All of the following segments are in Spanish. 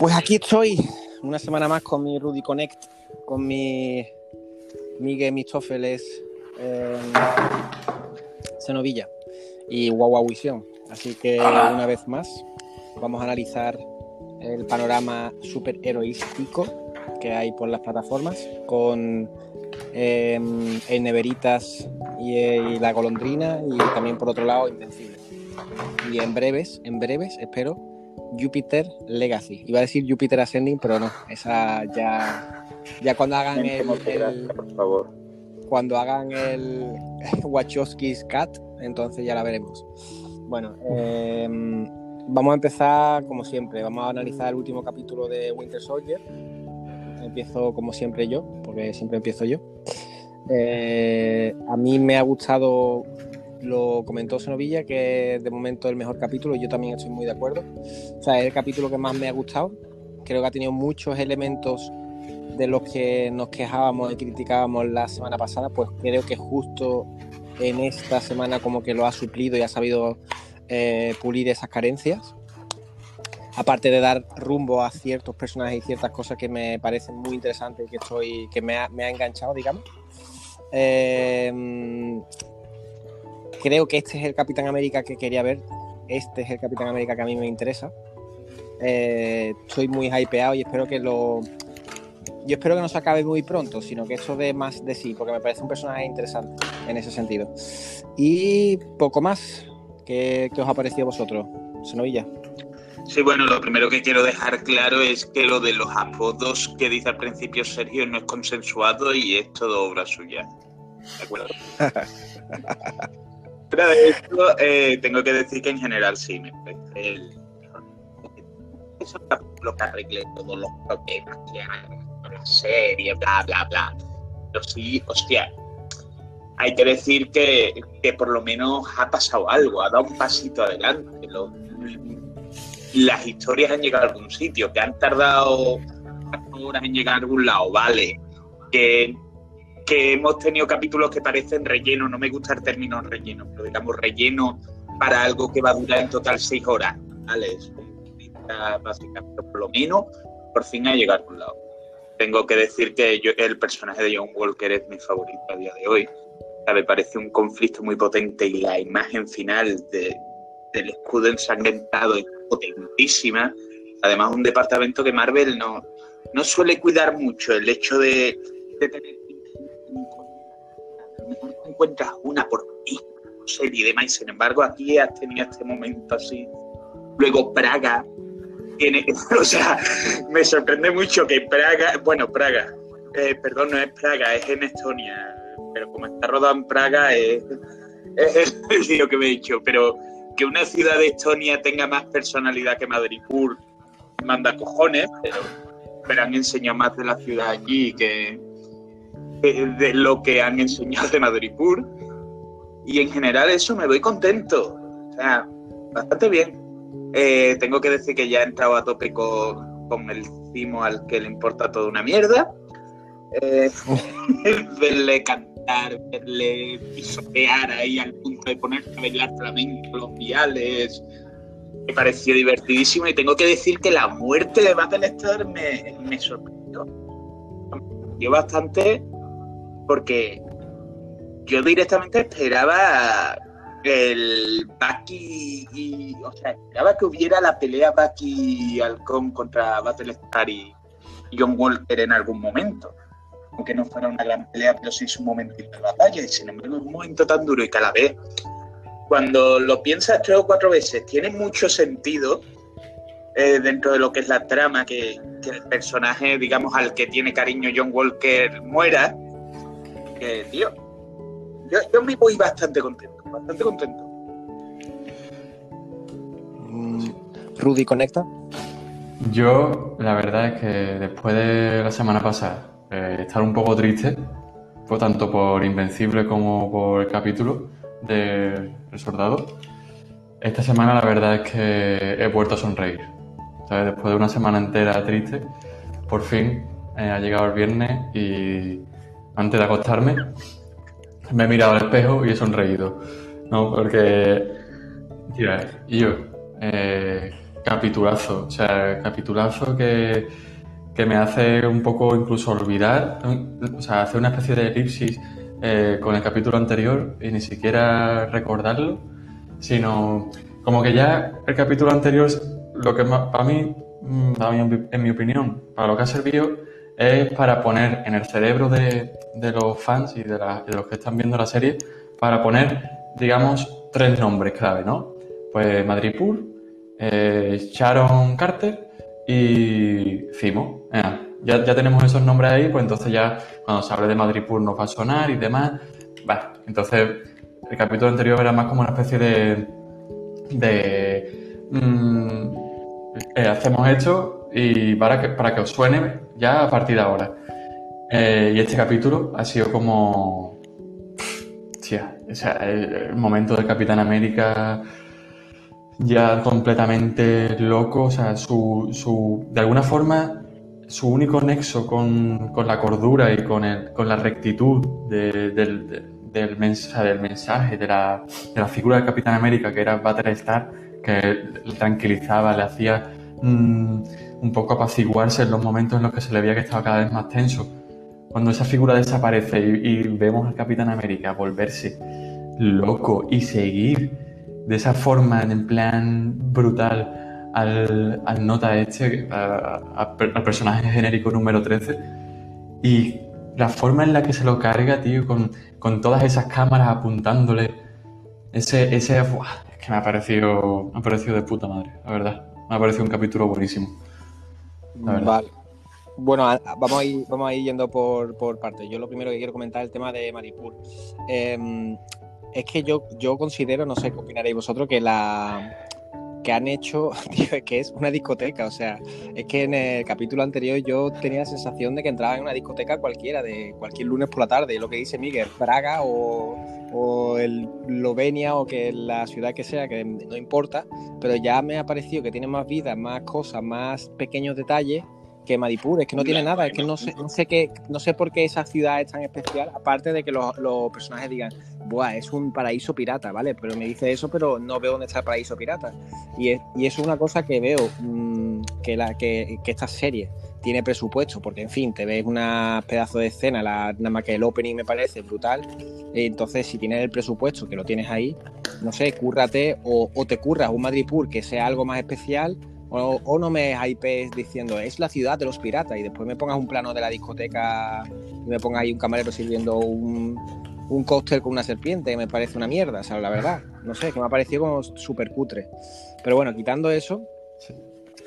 Pues aquí estoy, una semana más con mi Rudy Connect, con mi Miguel Mistófeles eh, Senovilla y Guagua Visión. Así que una vez más vamos a analizar el panorama superheroístico que hay por las plataformas con eh, el Neveritas y, y, La Golondrina y también por otro lado Invencible. Y en breves, en breves, espero, Jupiter Legacy. Iba a decir Jupiter Ascending, pero no, esa ya, ya cuando hagan el, el por favor. cuando hagan el Wachowski's Cat, entonces ya la veremos. Bueno, eh, vamos a empezar como siempre. Vamos a analizar el último capítulo de Winter Soldier. Empiezo como siempre yo, porque siempre empiezo yo. Eh, a mí me ha gustado, lo comentó Senovilla, que de momento el mejor capítulo. Yo también estoy muy de acuerdo. O sea, es el capítulo que más me ha gustado. Creo que ha tenido muchos elementos de los que nos quejábamos y criticábamos la semana pasada. Pues creo que justo en esta semana como que lo ha suplido y ha sabido eh, pulir esas carencias. Aparte de dar rumbo a ciertos personajes y ciertas cosas que me parecen muy interesantes y que estoy, que me ha, me ha enganchado, digamos. Eh, creo que este es el Capitán América que quería ver. Este es el Capitán América que a mí me interesa. Eh, estoy muy hypeado y espero que lo. Yo espero que no se acabe muy pronto, sino que eso dé más de sí, porque me parece un personaje interesante en ese sentido. Y poco más. ¿Qué, qué os ha parecido a vosotros? Senovilla. Sí, bueno, lo primero que quiero dejar claro es que lo de los apodos que dice al principio Sergio no es consensuado y es todo obra suya. ¿De acuerdo? De esto, eh, tengo que decir que en general sí, me parece el capítulo que arregle todos los problemas que hay con la serie, bla, bla, bla. Pero sí, hostia, hay que decir que, que por lo menos ha pasado algo, ha dado un pasito adelante. Lo, las historias han llegado a algún sitio, que han tardado horas en llegar a algún lado, vale. Que, que hemos tenido capítulos que parecen relleno, no me gusta el término relleno, pero digamos relleno para algo que va a durar en total seis horas, ¿vale? Es básicamente, por lo menos, por fin ha llegado a algún lado. Tengo que decir que yo, el personaje de John Walker es mi favorito a día de hoy. Me parece un conflicto muy potente y la imagen final de, del escudo ensangrentado es potentísima. Además, un departamento que Marvel no, no suele cuidar mucho el hecho de, de tener. Encuentras una por serie y demás, y sin embargo, aquí has tenido este momento así. Luego, Praga tiene. O sea, me sorprende mucho que Praga. Bueno, Praga. Eh, perdón, no es Praga, es en Estonia. Pero como está rodado en Praga, es, es el lío que me he dicho. Pero que una ciudad de Estonia tenga más personalidad que Madripur, manda cojones, pero, pero han enseñado más de la ciudad allí que, de lo que han enseñado de Madripur. Y en general eso me voy contento. O sea, bastante bien. Eh, tengo que decir que ya he entrado a tope con, con el cimo al que le importa toda una mierda. Eh, verle cantar, verle pisotear ahí al punto de ponerse a bailar flamenco, los viales. Me pareció divertidísimo y tengo que decir que la muerte de Battlestar me, me sorprendió. Me sorprendió bastante porque yo directamente esperaba el Bucky y, o sea, esperaba que hubiera la pelea Bucky Halcón contra Battlestar y John Walker en algún momento aunque no fuera una gran pelea, pero sí su momentito de batalla. Y sin embargo, es un momento tan duro y que a la vez, cuando lo piensas tres o cuatro veces, tiene mucho sentido eh, dentro de lo que es la trama, que, el personaje, digamos, al que tiene cariño John Walker muera. Que, tío, yo, yo me voy bastante contento, bastante contento. Rudy, ¿conecta? Yo, la verdad es que después de la semana pasada, eh, estar un poco triste, tanto por Invencible como por el capítulo de El Soldado. Esta semana la verdad es que he vuelto a sonreír. ¿sabes? Después de una semana entera triste, por fin eh, ha llegado el viernes y antes de acostarme me he mirado al espejo y he sonreído. ¿no? Porque, tira, yo, eh, capitulazo, o sea, capitulazo que, que me hace un poco incluso olvidar, o sea, hace una especie de elipsis eh, con el capítulo anterior y ni siquiera recordarlo, sino como que ya el capítulo anterior, lo que para mí, mm, en mi opinión, para lo que ha servido es para poner en el cerebro de, de los fans y de, los que están viendo la serie, para poner, digamos, tres nombres clave, ¿no? Pues Madrid Pool, eh, Sharon Carter y Cimo. ya, ya, tenemos esos nombres ahí, pues entonces ya cuando se hable de Madrid Pool nos va a sonar y demás. Va, entonces el capítulo anterior era más como una especie de... de mm, eh, hacemos esto y para que, para que os suene ya a partir de ahora. Eh, y este capítulo ha sido como... Tía, o sea, el, momento de Capitán América ya completamente loco, o sea, su, su, de alguna forma su único nexo con, con la cordura y con, el, con la rectitud del, del, mensaje, del mensaje de, la, de la figura del Capitán América, que era Battlestar, que le tranquilizaba, le hacía mm, un poco apaciguarse en los momentos en los que se le veía que estaba cada vez más tenso. Cuando esa figura desaparece y, vemos al Capitán América volverse loco y seguir de esa forma, en plan brutal, al, al nota este, al personaje genérico número 13, y la forma en la que se lo carga, tío, con, con todas esas cámaras apuntándole, ese, ese, es que me ha parecido, me ha parecido de puta madre, la verdad. Me ha parecido un capítulo buenísimo. Vale. Bueno, vamos a ir, vamos a yendo por, por partes. Yo lo primero que quiero comentar es el tema de Maripur. Em, es que yo, yo considero, no sé qué opinaréis vosotros, que la que han hecho, tío, es que es una discoteca. O sea, es que en el capítulo anterior yo tenía la sensación de que entraba en una discoteca cualquiera, de cualquier lunes por la tarde. Lo que dice Miguel, Praga o, o el Lovenia o que la ciudad que sea, que no importa, pero ya me ha parecido que tiene más vida, más cosas, más pequeños detalles que es que no tiene nada, es que no sé, no sé qué, no sé por qué esa ciudad es tan especial, aparte de que los, personajes digan, Buah, es un paraíso pirata, ¿vale? Pero me dice eso, pero no veo dónde está el paraíso pirata. Y es, y es una cosa que veo mm, que, la, que, que esta serie tiene presupuesto, porque en fin, te ves una pedazo de escena, la, nada más que el opening me parece brutal. Entonces, si tienes el presupuesto, que lo tienes ahí, no sé, cúrrate o, o te curras un Madripur que sea algo más especial o, no me hypees diciendo, es la ciudad de los piratas y después me pongas un plano de la discoteca y me pongas ahí un camarero sirviendo un, un cóctel con una serpiente, me parece una mierda, ¿sabes? La verdad. No sé, que me ha parecido como súper cutre. Pero bueno, quitando eso,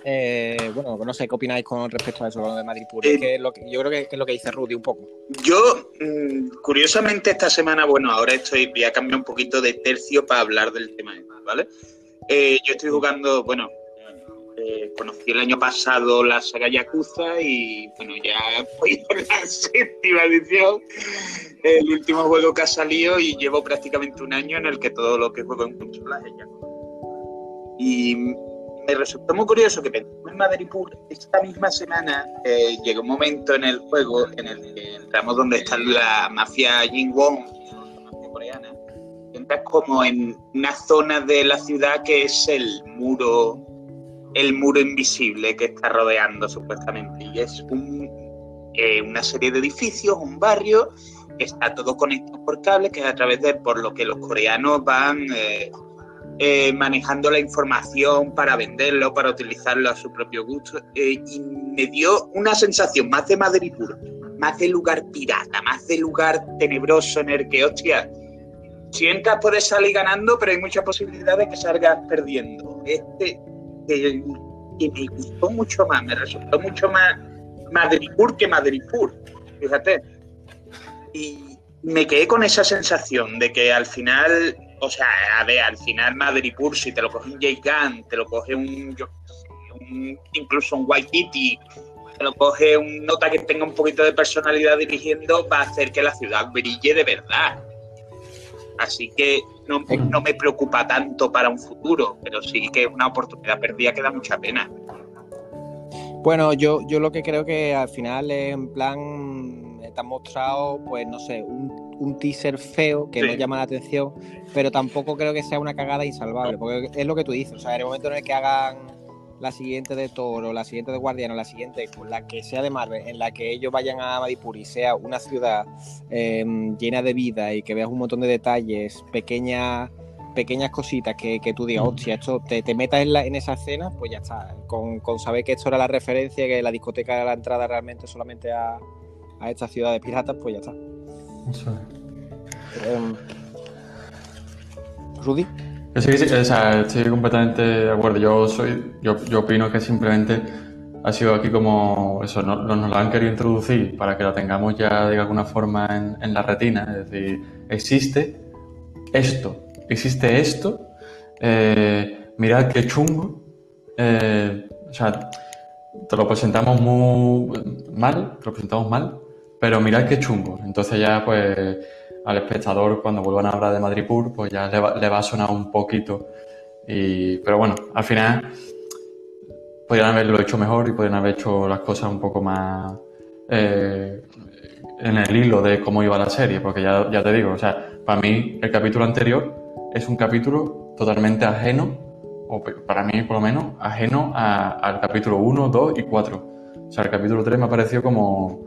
eh, bueno, no sé qué opináis con respecto a eso, lo de Madrid Puro. Eh, lo que, yo creo que, es lo que dice Rudy un poco. Yo, mm, curiosamente, esta semana, bueno, ahora estoy, voy a cambiar un poquito de tercio para hablar del tema, ¿vale? Eh, yo estoy jugando, bueno, eh, conocí el año pasado la saga Yakuza y bueno, ya voy por la séptima edición. El último juego que ha salido y llevo prácticamente un año en el que todo lo que juego en consolas es Yakuza. Y me resultó muy curioso que en Madrid esta misma semana eh, llegó un momento en el juego en el que entramos donde está la mafia Jin Wong, la mafia coreana. Entras como en una zona de la ciudad que es el muro el muro invisible que está rodeando supuestamente. Y es eh, una serie de edificios, un barrio, está todo conectado por cables, que es a través de por lo que los coreanos van eh, eh, manejando la información para venderlo, para utilizarlo a su propio gusto. y me dio una sensación más de Madrid puro, más de lugar pirata, más de lugar tenebroso en el que, hostia, si entras puedes salir ganando, pero hay mucha posibilidad de que salgas perdiendo. Este, que, me gustó mucho más, me resultó mucho más Madripur que Madripur, fíjate. Y me quedé con esa sensación de que al final, o sea, a ver, al final Madripur, si te lo coge un Jay Gunn, te lo coge un, un incluso un Kitty te lo coge un nota que tenga un poquito de personalidad dirigiendo, va a hacer que la ciudad brille de verdad. Así que no, no, me preocupa tanto para un futuro, pero sí que es una oportunidad perdida que da mucha pena. Bueno, yo, yo lo que creo que al final es en plan, te han mostrado, pues no sé, un, un teaser feo que no llama la atención, pero tampoco creo que sea una cagada insalvable, porque es lo que tú dices, o sea, en el momento en el que hagan la siguiente de Toro, la siguiente de Guardiano, la siguiente, la que sea de Marvel, en la que ellos vayan a Madipur y sea una ciudad em, llena de vida y que veas un montón de detalles, pequeñas pequeñas cositas que, tú digas, hostia, esto te, te metas en, la, en esa escena, pues ya está. Con, saber que esto era la referencia, que la discoteca era la entrada realmente solamente a, a esta ciudad de piratas, pues ya está. Em, Rudy. Sí, sí, estoy completamente de acuerdo. Yo soy, yo, yo opino que simplemente ha sido aquí como eso, nos, nos lo han querido introducir para que la tengamos ya de alguna forma en, en la retina. Es decir, existe esto, existe esto, eh, mirad qué chungo. Eh, o sea, te lo presentamos muy mal, te lo presentamos mal, pero mirad qué chungo. Entonces ya pues al espectador cuando vuelvan a hablar de Madripur, pues ya le va, a sonar un poquito. Y, pero bueno, al final podrían haberlo hecho mejor y podrían haber hecho las cosas un poco más eh, en el hilo de cómo iba la serie, porque ya, ya te digo, o sea, para mí el capítulo anterior es un capítulo totalmente ajeno, o para mí por lo menos, ajeno al capítulo 1, 2 y 4. O sea, el capítulo 3 me ha parecido como,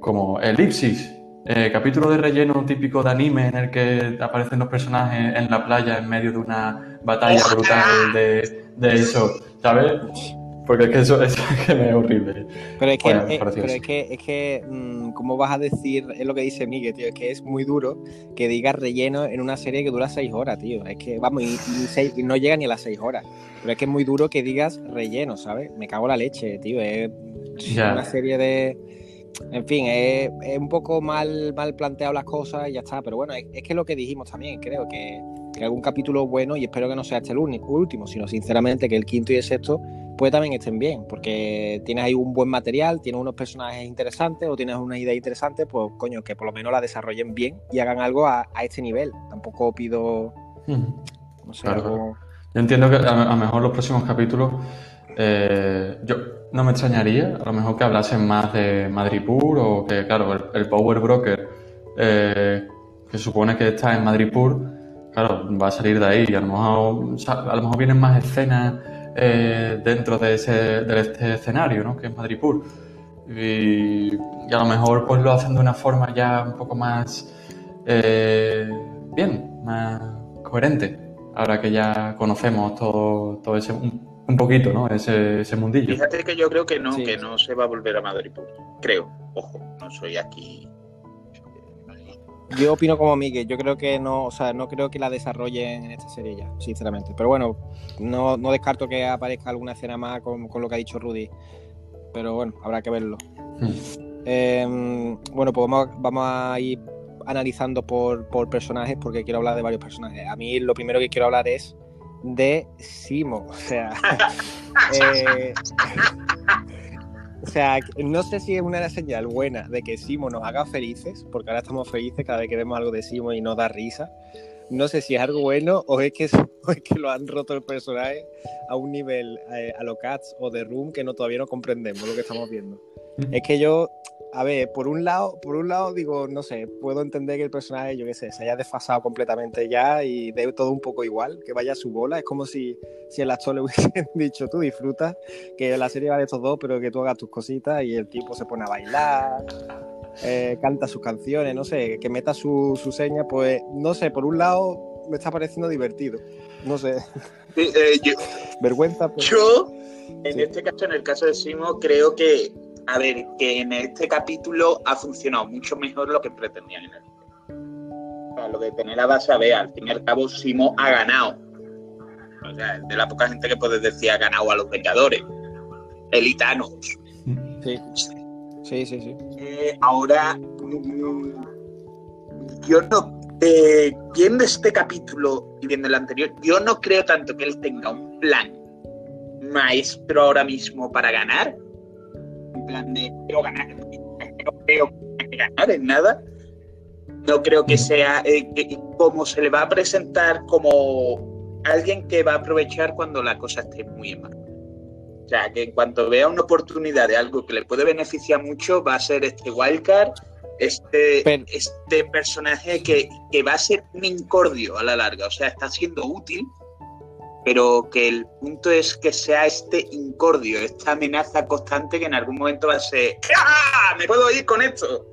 como elipsis, eh, capítulo de relleno típico de anime en el que aparecen los personajes en la playa en medio de una batalla brutal de, de eso, ¿sabes? Porque es que eso, es que me es horrible. Pero es que, eh, pero es que, es que mm, ¿cómo vas a decir? Es lo que dice Miguel, tío. Es que es muy duro que digas relleno en una serie que dura seis horas, tío. Es que, vamos, y, no llega ni a las seis horas. Pero es que es muy duro que digas relleno, ¿sabes? Me cago la leche, tío. Es una serie de en fin, es, un poco mal, mal planteado las cosas y ya está. Pero bueno, es, que es lo que dijimos también, creo que, que, algún capítulo bueno, y espero que no sea este el último, sino sinceramente que el quinto y el sexto pues también estén bien, porque tienes ahí un buen material, tienes unos personajes interesantes o tienes una idea interesante, pues coño, que por lo menos la desarrollen bien y hagan algo a, este nivel. Tampoco pido, no sé, algo... Yo entiendo que a lo mejor los próximos capítulos eh, yo no me extrañaría, a lo mejor que hablasen más de Madripur o que, claro, el, Power Broker eh, que supone que está en Madripur, claro, va a salir de ahí a lo mejor, a lo mejor vienen más escenas eh, dentro de, ese, de este escenario, ¿no? Que es Madripur. Y, y, a lo mejor pues lo hacen de una forma ya un poco más bien, más coherente, ahora que ya conocemos todo, todo ese poquito, ¿no? Ese, ese mundillo. Fíjate que yo creo que no, que no se va a volver a Madrid. Creo, ojo, no soy aquí. Yo opino como Miguel, yo creo que no, o sea, no creo que la desarrollen en esta serie ya, sinceramente. Pero bueno, no, no descarto que aparezca alguna escena más con, lo que ha dicho Rudy. Pero bueno, habrá que verlo. Hmm. Em, bueno, pues vamos, vamos a ir analizando por, por personajes porque quiero hablar de varios personajes. A mí lo primero que quiero hablar es de Simo. O sea, eh, o sea, no sé si es una señal buena de que Simo nos haga felices, porque ahora estamos felices cada vez que vemos algo de Simo y nos da risa. No sé si es algo bueno o es que, que lo han roto el personaje a un nivel eh, a lo Cats o de Room que no todavía no comprendemos lo que estamos viendo. Es que yo a ver, por un lado, por un lado digo, no sé, puedo entender que el personaje, yo qué sé, se haya desfasado completamente ya y de todo un poco igual, que vaya a su bola. Es como si, si el actor le hubiesen dicho, tú disfrutas, que la serie va de estos dos, pero que tú hagas tus cositas y el tipo se pone a bailar, eh, canta sus canciones, no sé, que meta su, su seña, pues no sé, por un lado me está pareciendo divertido, no sé. Eh, Vergüenza. Yo, en este caso, en el caso de Simo, creo que a ver, que en este capítulo ha funcionado mucho mejor lo que pretendían en el lo de tener a base B, al fin y al cabo, Simo ha ganado. O sea, de la poca gente que puedes decir ha ganado a los Vengadores. Elitanos. Sí, sí, sí. sí. Eh, ahora, yo no. Eh, viendo este capítulo y viendo el anterior, yo no creo tanto que él tenga un plan maestro ahora mismo para ganar, plan de quiero ganar, no creo que ganar en nada. No creo que sea eh, como se le va a presentar como alguien que va a aprovechar cuando la cosa esté muy mal. O sea, que en cuanto vea una oportunidad de algo que le puede beneficiar mucho, va a ser este wildcard, este, este personaje que, que va a ser un incordio a la larga. O sea, está siendo útil, pero que el punto es que sea este incordio, esta amenaza constante que en algún momento va a ser ¡Ah! ¡Me puedo ir con esto!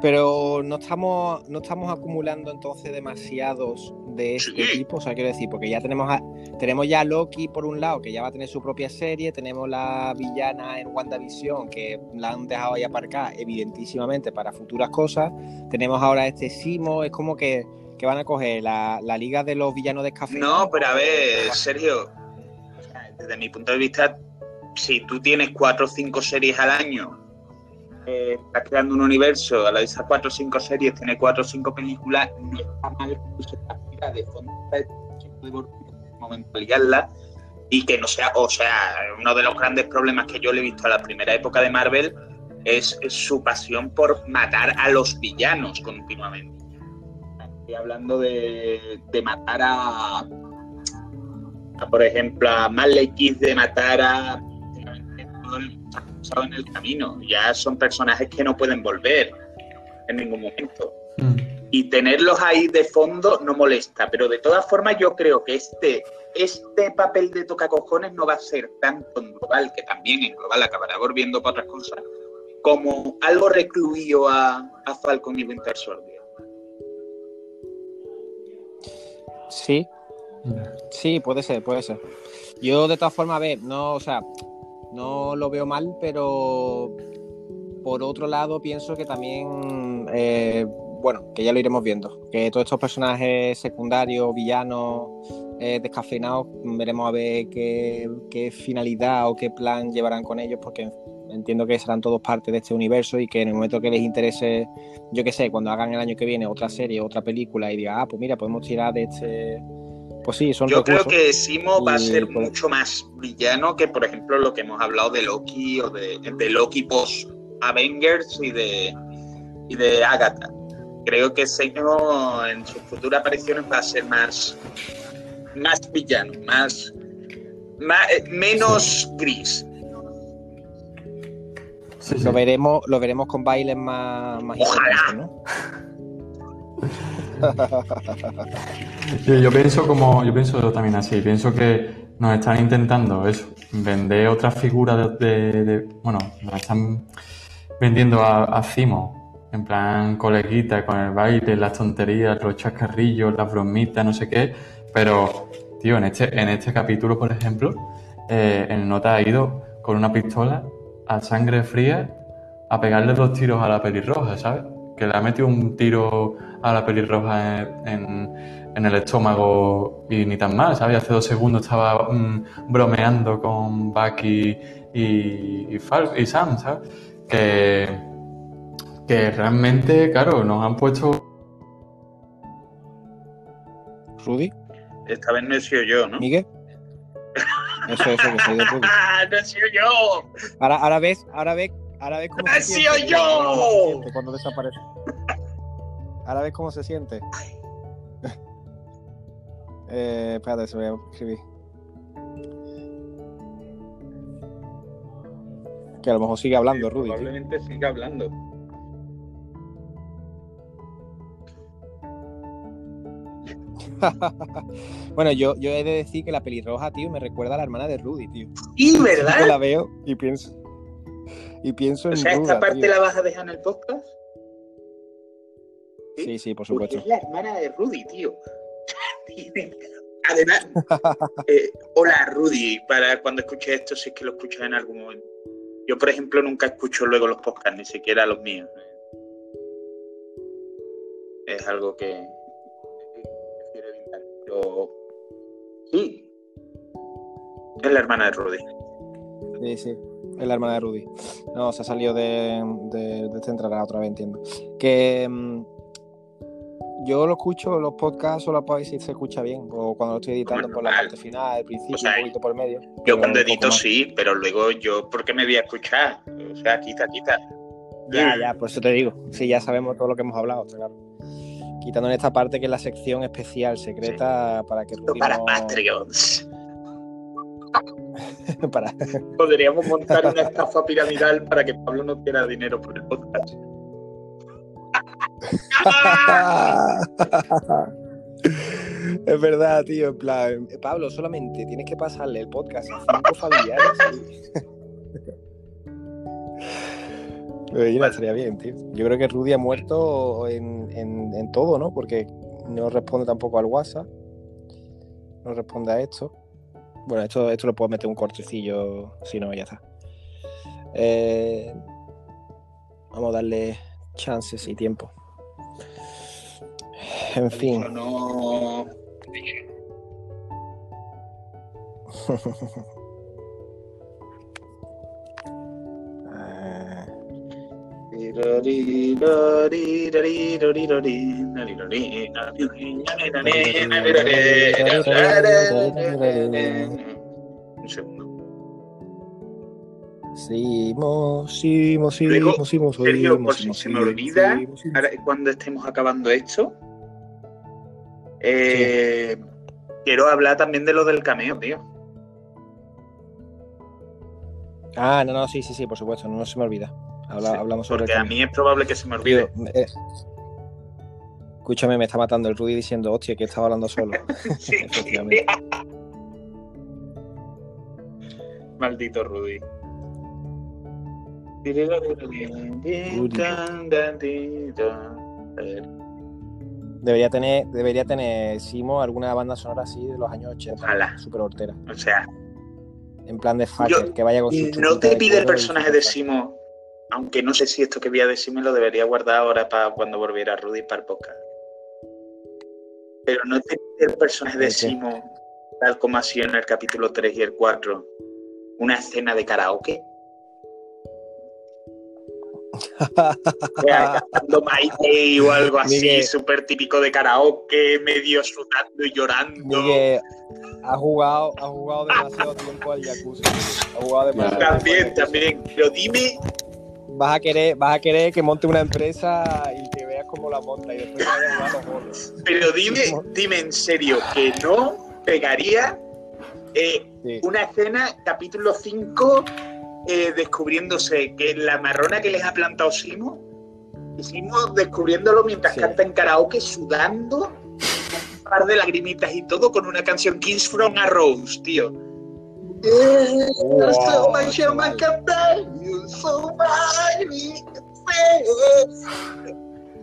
Pero no estamos, no estamos acumulando entonces demasiados de este Sí. tipo, o sea, quiero decir, porque ya tenemos a, tenemos ya a Loki por un lado, que ya va a tener su propia serie, tenemos la villana en WandaVision, que la han dejado ahí aparcar, evidentísimamente, para futuras cosas. Tenemos ahora este Simo, es como que, que van a coger la, la liga de los villanos descafeinados. No, pero a ver, Sergio, desde mi punto de vista, si tú tienes cuatro o cinco series al año, eh, estás creando un universo, a la de esas cuatro o cinco series tiene cuatro o cinco películas, no está mal que fila de fondo de liarla y que no sea, o sea, uno de los grandes problemas que yo le he visto a la primera época de Marvel es su pasión por matar a los villanos continuamente. Estoy hablando de, de matar a, a, por ejemplo, a Malekith, de matar a todo el en el camino. Ya son personajes que no pueden volver en ningún momento. Mm. Y tenerlos ahí de fondo no molesta, pero de todas formas yo creo que este, este papel de tocacojones no va a ser tanto en global, que también en global acabará volviendo para otras cosas, como algo recluido a, a Falcon y Winter Soldier. Sí, Sí, puede ser, puede ser. Yo de todas formas, a ver, no, o sea, no lo veo mal, pero por otro lado pienso que también, eh, bueno, que ya lo iremos viendo, que todos estos personajes secundarios, villanos, eh, descafeinados, veremos a ver qué, qué finalidad o qué plan llevarán con ellos, porque entiendo que serán todos parte de este universo y que en el momento que les interese, yo qué sé, cuando hagan el año que viene otra serie, otra película y digan, ah, pues mira, podemos tirar de este... Pues sí, son Yo creo que Simo va a ser pues- mucho más villano que, por ejemplo, lo que hemos hablado de Loki o de, de Loki post Avengers y de, y de Agatha. Creo que Simo en sus futuras apariciones va a ser más, más villano, más, más- eh, menos gris. Sí, sí. Lo veremos, lo veremos con bailes más, más Ojalá. ¿no? Yo, yo pienso como, yo pienso también así, pienso que nos están intentando eso, vender otra figura de, de- de- bueno, nos están vendiendo a, a Cimo, en plan coleguita, con el baile, las tonterías, los chascarrillos, las bromitas, no sé qué, pero, tío, en este, en este capítulo, por ejemplo, eh, el nota ha ido con una pistola a sangre fría a pegarle dos tiros a la pelirroja, ¿sabes? Que le ha metido un tiro a la pelirroja en, en- en el estómago y ni tan mal, ¿sabes? Hace dos segundos estaba mm, bromeando con Bucky y, y, Fal- y Sam, ¿sabes? Que, que realmente, claro, nos han puesto... Rudy, Esta vez no he sido yo, ¿no? Miguel. Eso, eso, que soy de Rudy. ¡Ah, no he sido yo! Ahora, ahora ves, ahora ves, ahora ves cómo ¡Ha se sido siente. yo! Cuando desaparece. Ahora ves cómo se siente. eh, espérate, se voy a escribir. Que a lo mejor sigue hablando, Rudy. tío. Probablemente siga hablando. bueno, yo, yo he de decir que la pelirroja, tío, me recuerda a la hermana de Rudy, tío. Y Yo ¿verdad? la veo y pienso. Y pienso en O sea, Ruda, esta parte tío. la vas a dejar en el podcast. Sí, sí, por Porque supuesto. es la hermana de Rudy, tío. Además, eh, hola Rudy, para cuando escuches esto, si es que lo escuchas en algún momento. Yo, por ejemplo, nunca escucho luego los podcasts, ni siquiera los míos. Es algo que. Pero sí, es la hermana de Rudy. Sí, sí. Es la hermana de Rudy. No, se ha salido de, de, de centrar otra vez, entiendo. Que mm, yo lo escucho, los podcasts solo para ver si se escucha bien. O cuando lo estoy editando por la parte final, el principio, O sea, un poquito por el medio. Yo cuando edito sí, pero luego yo, ¿por qué me voy a escuchar? O sea, quita, quita. Ya, ya, por eso te digo. Sí, ya sabemos todo lo que hemos hablado, está claro. Quitando en esta parte que es la sección especial, secreta, para que para Patreons. para- Podríamos montar una estafa piramidal para que Pablo no quiera dinero por el podcast. Es verdad, tío. En plan, Pablo, solamente tienes que pasarle el podcast a cinco familiares. Mira, estaría bien, tío. Yo creo que Rudy ha muerto en, en- en todo, ¿no? Porque no responde tampoco al WhatsApp. No responde a esto. Bueno, esto, esto le puedo meter un cortecillo, si no, ya está. Eh, vamos a darle chances y tiempo. En fin. No. Un segundo. Seguimos, seguimos, seguimos, seguimos, Sergio, por si se me olvida. Ahora, cuando estemos acabando esto, eh, quiero hablar también de lo del cameo, tío. Ah, no, no, sí, sí, sí, por supuesto, no, se me olvida. Habla- Sí, hablamos sobre Porque a mí es probable que se me olvide. eh, escúchame, me está matando el Rudy diciendo, hostia, que estaba hablando solo. Sí. Efectivamente. Maldito Rudy. Debería tener, debería tener Simo alguna banda sonora así de los años 80. Ojalá. Súper hortera. O sea, En plan de fucker, que vaya con su no te de pide el personaje de Simo, aunque no sé si esto que voy a decir me lo debería guardar ahora para cuando volviera Rudy para el podcast. Pero no te el personaje de. Simo, tal como ha sido en el capítulo 3 y el 4, una escena de karaoke. O sea, cantando My Day o algo así, súper típico de karaoke, medio sudando y llorando. Miguel, ha jugado, ha jugado demasiado tiempo al jacuzzi. Ha jugado demasiado tiempo al También, también. Pero dime, Vas a querer, vas a querer que monte una empresa y que veas cómo la monta y después vaya a jugar los goles. pero dime, dime en serio que no pegaría eh, Sí. una escena, capítulo 5, eh, descubriéndose que la marrona que les ha plantado Simo, Simo descubriéndolo mientras Sí. canta en karaoke, sudando, un par de lagrimitas y todo, con una canción Kings from a Rose, tío.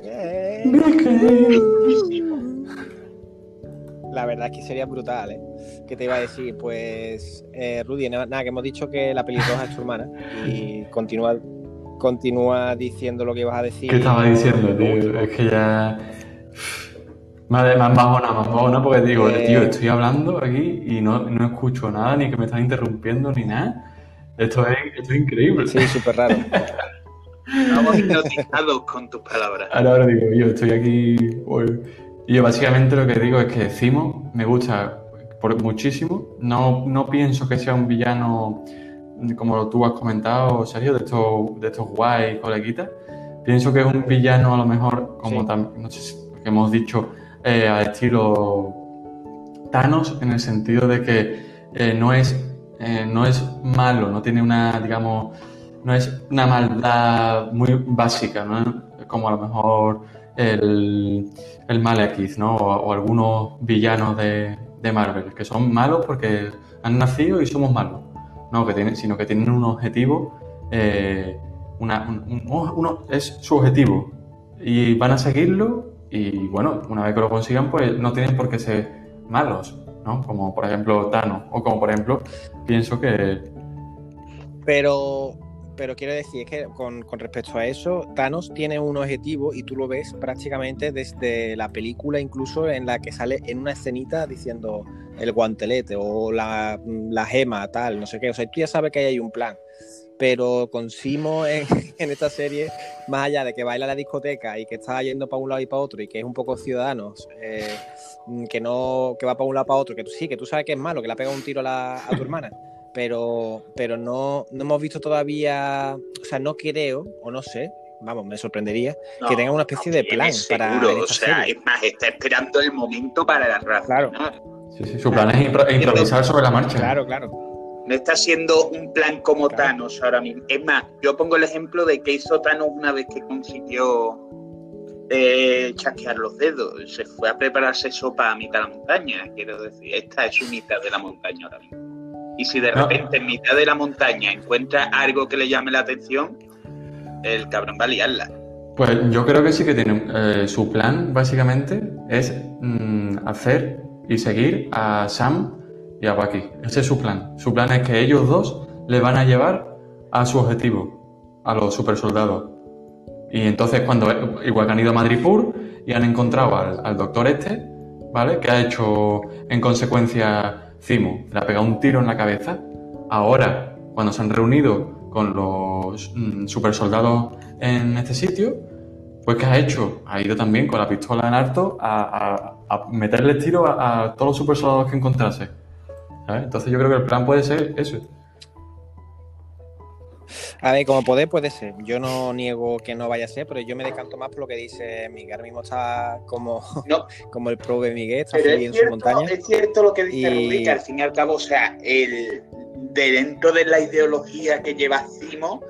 Yeah. La verdad es que sería brutal, ¿eh? ¿Qué te iba a decir? Pues, eh, Rudy, na- nada, que hemos dicho que la pelirroja es tu hermana y continúa, continúa diciendo lo que ibas a decir. ¿Qué estaba diciendo, tío? Es que ya. Más, más bajona, más bajona, porque digo, Eh. tío, estoy hablando aquí y no, no escucho nada, ni que me están interrumpiendo, ni nada. Esto es, esto es increíble. Sí, súper raro. Estamos hipnotizados con tus palabras. Ahora, ahora digo, yo estoy aquí. uy. Y yo básicamente lo que digo es que Zimo me gusta por muchísimo. No, no pienso que sea un villano, como tú has comentado, Sergio, de estos, de estos guay coleguitas. Pienso que es un villano a lo mejor, como Sí. tam- no sé si que hemos dicho, eh, a estilo Thanos, en el sentido de que eh, no, es, eh, no es malo, no tiene una, digamos, no es una maldad muy básica, ¿no? Como a lo mejor el, el Malekith, ¿no? O, algunos villanos de, de Marvel, que son malos porque han nacido y somos malos, ¿no? Que tienen, sino que tienen un objetivo, eh, una, un- un- uno, es su objetivo y van a seguirlo y bueno, una vez que lo consigan, pues no tienen por qué ser malos, ¿no? Como por ejemplo Thanos, o como por ejemplo, pienso que Pero, pero quiero decir, que con, con respecto a eso, Thanos tiene un objetivo y tú lo ves prácticamente desde la película, incluso en la que sale en una escenita diciendo el guantelete o la, la gema, tal, no sé qué. O sea, tú ya sabes que ahí hay un plan. Pero con Simo en, en esta serie, más allá de que baila en la discoteca y que está yendo para un lado y para otro y que es un poco ciudadanos, eh, que no que va para un lado para otro, que tú sí, que tú sabes que es malo, que le ha pegado un tiro a, la- a tu hermana, pero, pero no, no hemos visto todavía, o sea, no creo, o no sé, vamos, me sorprendería, que tengan una especie de plan para seguro, o esta sea, serie. es más, está esperando el momento para la raza. Claro. sí, sí, su plan es impro- improvisar sobre la marcha. Claro, claro. No está haciendo un plan como Claro. Thanos ahora mismo. Es más, yo pongo el ejemplo de que hizo Thanos una vez que consiguió eh, chasquear los dedos, se fue a prepararse sopa a mitad de la montaña. Quiero decir, esta es su mitad de la montaña ahora mismo. Y si de No. repente en mitad de la montaña encuentra algo que le llame la atención, el cabrón va a liarla. Pues yo creo que sí que tiene. eh, su plan, básicamente, es mm, hacer y seguir a Sam y a Bucky. Ese es su plan. Su plan es que ellos dos le van a llevar a su objetivo, a los supersoldados. Y entonces, cuando. Igual que han ido a Madripoor y han encontrado al, al doctor este, ¿vale? Que ha hecho en consecuencia Zimo. Le ha pegado un tiro en la cabeza. Ahora, cuando se han reunido con los mm, supersoldados en este sitio, pues ¿qué ha hecho? Ha ido también con la pistola en alto a, a- a meterle tiro a, a todos los supersoldados que encontrase. ¿Sabes? Entonces yo creo que el plan puede ser eso. A ver, como poder puede ser. Yo no niego que no vaya a ser, pero yo me decanto más por lo que dice Miguel. Ahora mismo está como, No. como el pro de Miguel, está Pero es en su cierto, montaña. es cierto lo que dice Y- Rudy, que al fin y al cabo, o sea, el, de dentro de la ideología que lleva Zimo,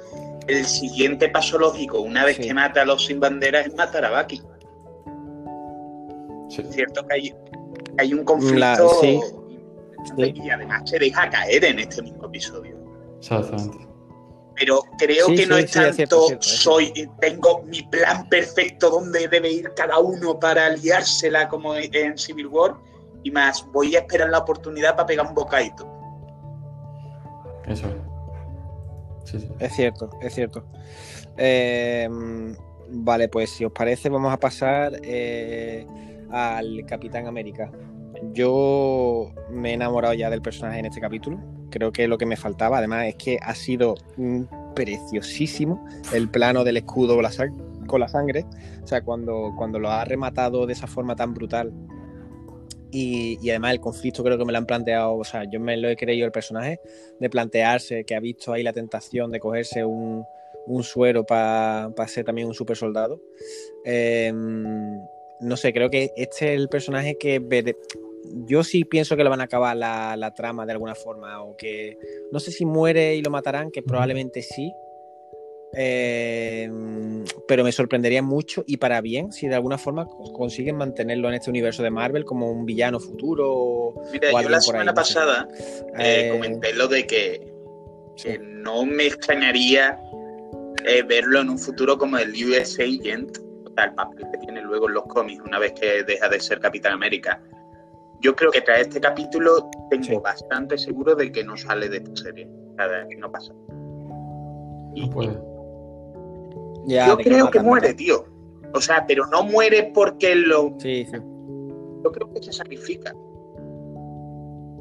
el siguiente paso lógico, una vez Sí. que mata a los sin banderas, es matar a. Sí. Es cierto que hay, hay un conflicto La- sí. Sí. y además se deja caer en este mismo episodio. Exactamente. Pero creo Sí, que no sí, es tanto cierto, soy, tengo mi plan perfecto donde debe ir cada uno para liársela como en Civil War, y más voy a esperar la oportunidad para pegar un bocadito. Eso es. Sí, sí. Es cierto, es cierto. Eh, vale, pues si os parece, vamos a pasar eh, al Capitán América. Yo me he enamorado ya del personaje en este capítulo. Creo que lo que me faltaba. Además, es que ha sido preciosísimo el plano del escudo con la, sangre. O sea, cuando, cuando lo ha rematado de esa forma tan brutal. Y, además el conflicto creo que me lo han planteado, o sea, yo me lo he creído el personaje, de plantearse que ha visto ahí la tentación de cogerse un, suero para ser también un super soldado. Eh, no sé, creo que este es el personaje que yo sí pienso que lo van a acabar la, la trama de alguna forma, o que no sé si muere y lo matarán, que probablemente sí. Eh, pero me sorprendería mucho y para bien si de alguna forma consiguen mantenerlo en este universo de Marvel como un villano futuro Mira, o yo la por ahí, semana no sé. pasada eh, Eh, comenté lo de que, sí. que no me extrañaría eh, verlo en un futuro como el US Agent, o sea, el papel que tiene luego en los cómics una vez que deja de ser Capitán América. Yo creo que tras este capítulo tengo Sí. bastante seguro de que no sale de esta serie. O sea, de que no pasa. Y-. Ya, yo creo que muere, tío. O sea, pero no muere porque lo. Sí, sí. Yo creo que se sacrifica.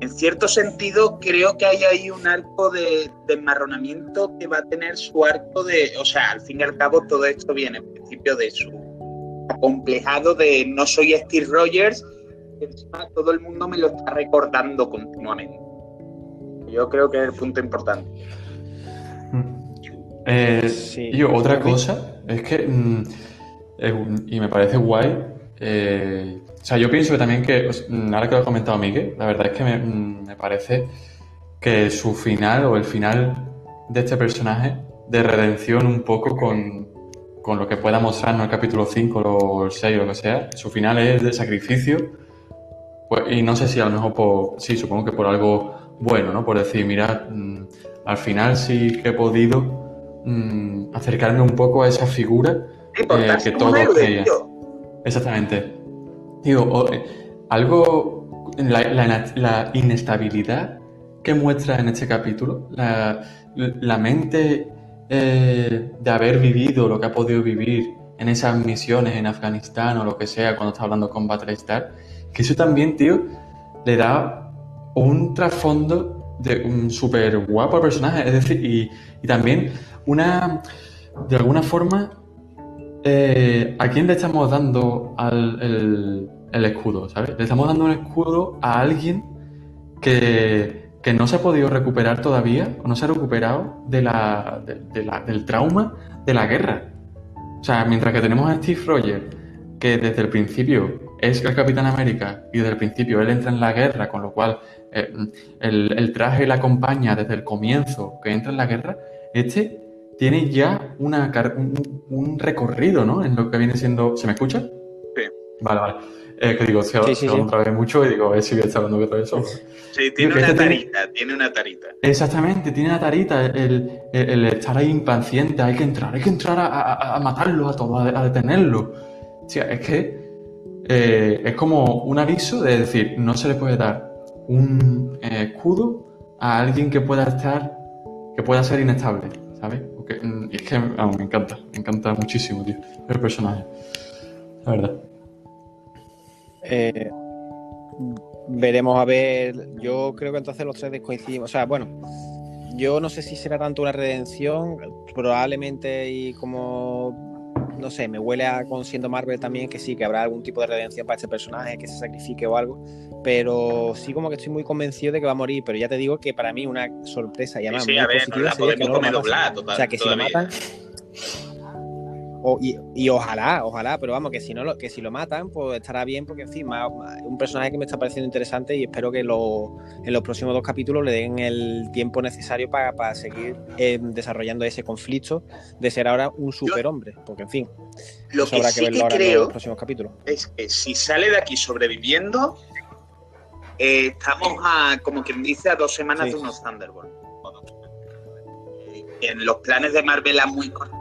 En cierto sentido, creo que hay ahí un arco de, de enmarronamiento que va a tener su arco de. O sea, al fin y al cabo, todo esto viene en principio de su acomplejado de no soy Steve Rogers. Encima, todo el mundo me lo está recordando continuamente. Yo creo que es el punto importante. Eh, Sí. y otra cosa es que, mm, eh, y me parece guay, eh, o sea, yo pienso que también que, mm, ahora que lo ha comentado Miguel, la verdad es que me, mm, me parece que su final o el final de este personaje de redención un poco con, con lo que pueda mostrarnos el capítulo 5 o el 6 o lo que sea, su final es de sacrificio, pues, y no sé si a lo mejor por, sí, supongo que por algo bueno, ¿no? Por decir, mira, mm, al final sí que he podido mm, acercarme un poco a esa figura Eh, que todos héroe. Exactamente. Digo, o- eh, algo, la, la- la inestabilidad que muestra en este capítulo, la, la mente eh, de haber vivido lo que ha podido vivir en esas misiones en Afganistán o lo que sea, cuando está hablando con Battlestar, que eso también, tío, le da un trasfondo de un súper guapo al personaje, es decir, y, y también una, de alguna forma, eh, ¿a quién le estamos dando al, el, el escudo? ¿sabes? Le estamos dando un escudo a alguien que, que no se ha podido recuperar todavía, o no se ha recuperado de la, de- la- del trauma de la guerra. O sea, mientras que tenemos a Steve Rogers, que desde el principio es el Capitán América y desde el principio él entra en la guerra, con lo cual eh, el, el traje le acompaña desde el comienzo que entra en la guerra, este tiene ya una, un, un recorrido, ¿no? En lo que viene siendo. ¿Se me escucha? Sí. Vale, vale. Eh, que digo, se, Sí, sí, se sí. otra vez mucho y digo, a ver si está hablando otra vez solo. Sí, tiene que una este tiene- tarita, tiene una tarita. Exactamente, tiene la tarita, el, el- el estar ahí impaciente, hay que entrar, hay que entrar a, a- a matarlo a todos, a, a detenerlo. O sea, es que eh, es como un aviso de decir, no se le puede dar un eh, escudo a alguien que pueda estar, que pueda ser inestable, ¿sabes? Mm, es que me encanta, me encanta muchísimo, tío, el personaje. La verdad. Eh, veremos a ver. Yo creo que entonces los tres coincidimos. O sea, bueno, yo no sé si será tanto una redención, probablemente y como. No sé, me huele a con siendo Marvel también que sí, que habrá algún tipo de redención para este personaje, que se sacrifique o algo. Pero sí, como que estoy muy convencido de que va a morir. Pero ya te digo que para mí una sorpresa y además sí, muy a ver, no positiva la sería que podemos no lo total, O sea, que si lo matan. O- y, y ojalá, ojalá, pero vamos, que si no lo, que si lo matan, pues estará bien, porque en fin, más- más- un personaje que me está pareciendo interesante y espero que lo- en los próximos dos capítulos le den el tiempo necesario para, para seguir eh, desarrollando ese conflicto de ser ahora un superhombre, porque en fin, Lo eso que habrá sí que verlo que ahora en creo los próximos capítulos. es que si sale de aquí sobreviviendo, eh, estamos a, como quien dice, a dos semanas Sí. de unos Thunderbolts. Eh, En los planes de Marvel a muy corto plazo.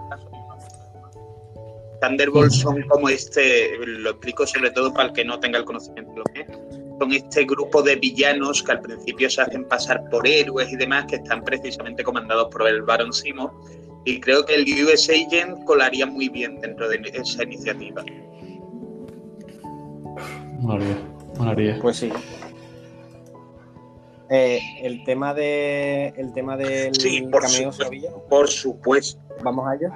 Thunderbolts son como este, lo explico sobre todo para el que no tenga el conocimiento de lo que es, son este grupo de villanos que al principio se hacen pasar por héroes y demás que están precisamente comandados por el Baron Simo y creo que el US Agent colaría muy bien dentro de esa iniciativa. Molaría, molaría. Pues sí. Eh, el tema de el tema del Sí, por cameo supuesto. Sevilla, Por supuesto. vamos a ello.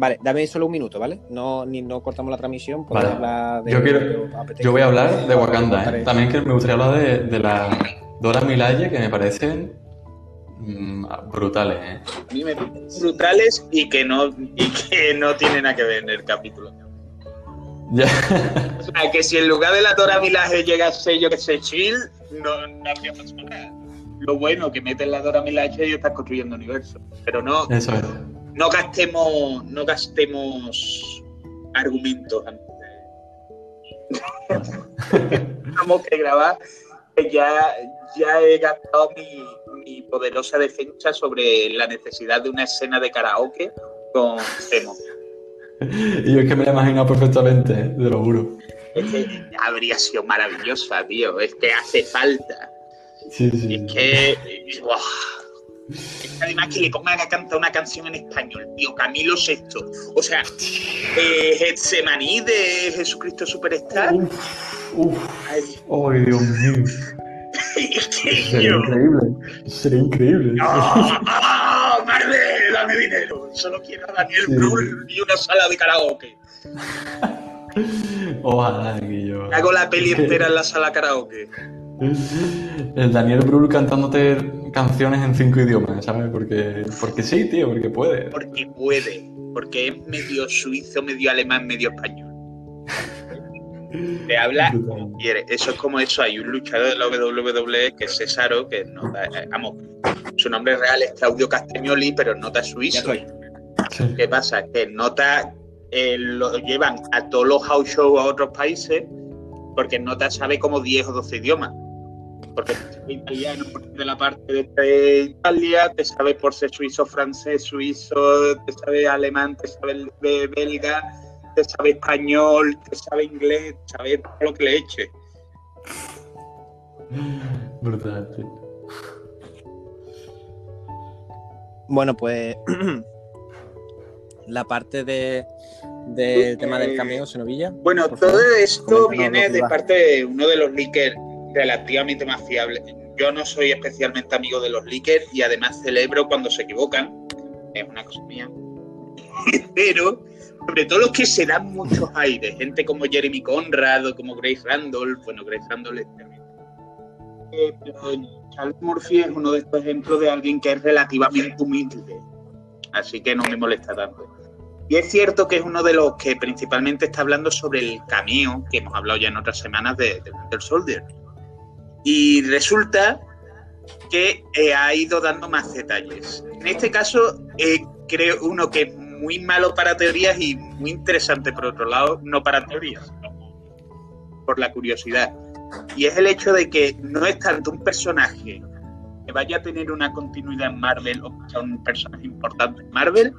Vale, dame solo un minuto, ¿vale? No, ni no cortamos la transmisión. Vale. hablar de Yo quiero-. Yo voy a hablar de Wakanda. ¿eh? También que me gustaría hablar de, de la Dora Milaje, que me parecen mm, brutales, ¿eh? A mí me parecen brutales y que no y que no tienen nada que ver en el capítulo. Ya. O sea, que si en lugar de la Dora Milaje llegase, yo que sé, Chill, no, no habría pasado nada. Lo bueno que metes la Dora Milaje y estás construyendo universo. Pero no, Eso es. No gastemos, no gastemos argumentos antes de. Tenemos que grabar. que Ya, ya he gastado mi, mi poderosa defensa sobre la necesidad de una escena de karaoke con Zemo. Y es que me la he imaginado perfectamente, ¿eh? te lo juro. Es que habría sido maravillosa, tío. Es que hace falta. Sí, sí. Es que. ¡buah! Además que le pongan a cantar una canción en español, tío, Camilo VI. O sea, eh, Getsemaní de Jesucristo Superstar. Uf, uf. Ay, Dios mío. Sería increíble. Sería increíble. ¡Ah! ¡Ah! ¡Marvel, dame dinero! Solo quiero a Daniel Sí. Brühl y una sala de karaoke. Ojalá que yo. Hago la peli entera en la sala karaoke. El Daniel Brühl cantándote canciones en cinco idiomas, ¿sabes? Porque, porque sí, tío, porque puede. Porque puede. Porque es medio suizo, medio alemán, medio español. Te habla Brutal. quiere. Eso es como eso. Hay un luchador de la WWE que es Cesaro, que nota, eh, vamos, su nombre real es Claudio Castagnoli, pero nota suizo. Sí. ¿Qué pasa? Que nota eh, lo llevan a todos los house shows a otros países porque nota sabe como 10 o 12 idiomas. Porque te sabe italiano por ser de la parte de- de Italia, te sabe por ser suizo, francés, suizo, te sabe alemán, te sabe de belga, te sabe español, te sabe inglés, te sabe todo lo que le eche. Brutal. Bueno, pues la parte de del tema del cameo, Senovilla. Bueno, todo favor, esto viene de parte de uno de los leakers relativamente más fiables. Yo no soy especialmente amigo de los leakers y además celebro cuando se equivocan. Es una cosa mía. Pero, sobre todo los que se dan muchos aires, gente como Jeremy Conrad o como Grace Randolph. Bueno, Grace Randolph es terrible. Eh, pero Charles Murphy es uno de estos ejemplos de alguien que es relativamente humilde. Así que no me molesta tanto. Y es cierto que es uno de los que principalmente está hablando sobre el cameo que hemos hablado ya en otras semanas de Winter Soldier. Y resulta que eh, ha ido dando más detalles. En este caso, eh, creo uno que es muy malo para teorías y muy interesante por otro lado, no para teorías, por la curiosidad. Y es el hecho de que no es tanto un personaje que vaya a tener una continuidad en Marvel o que sea un personaje importante en Marvel,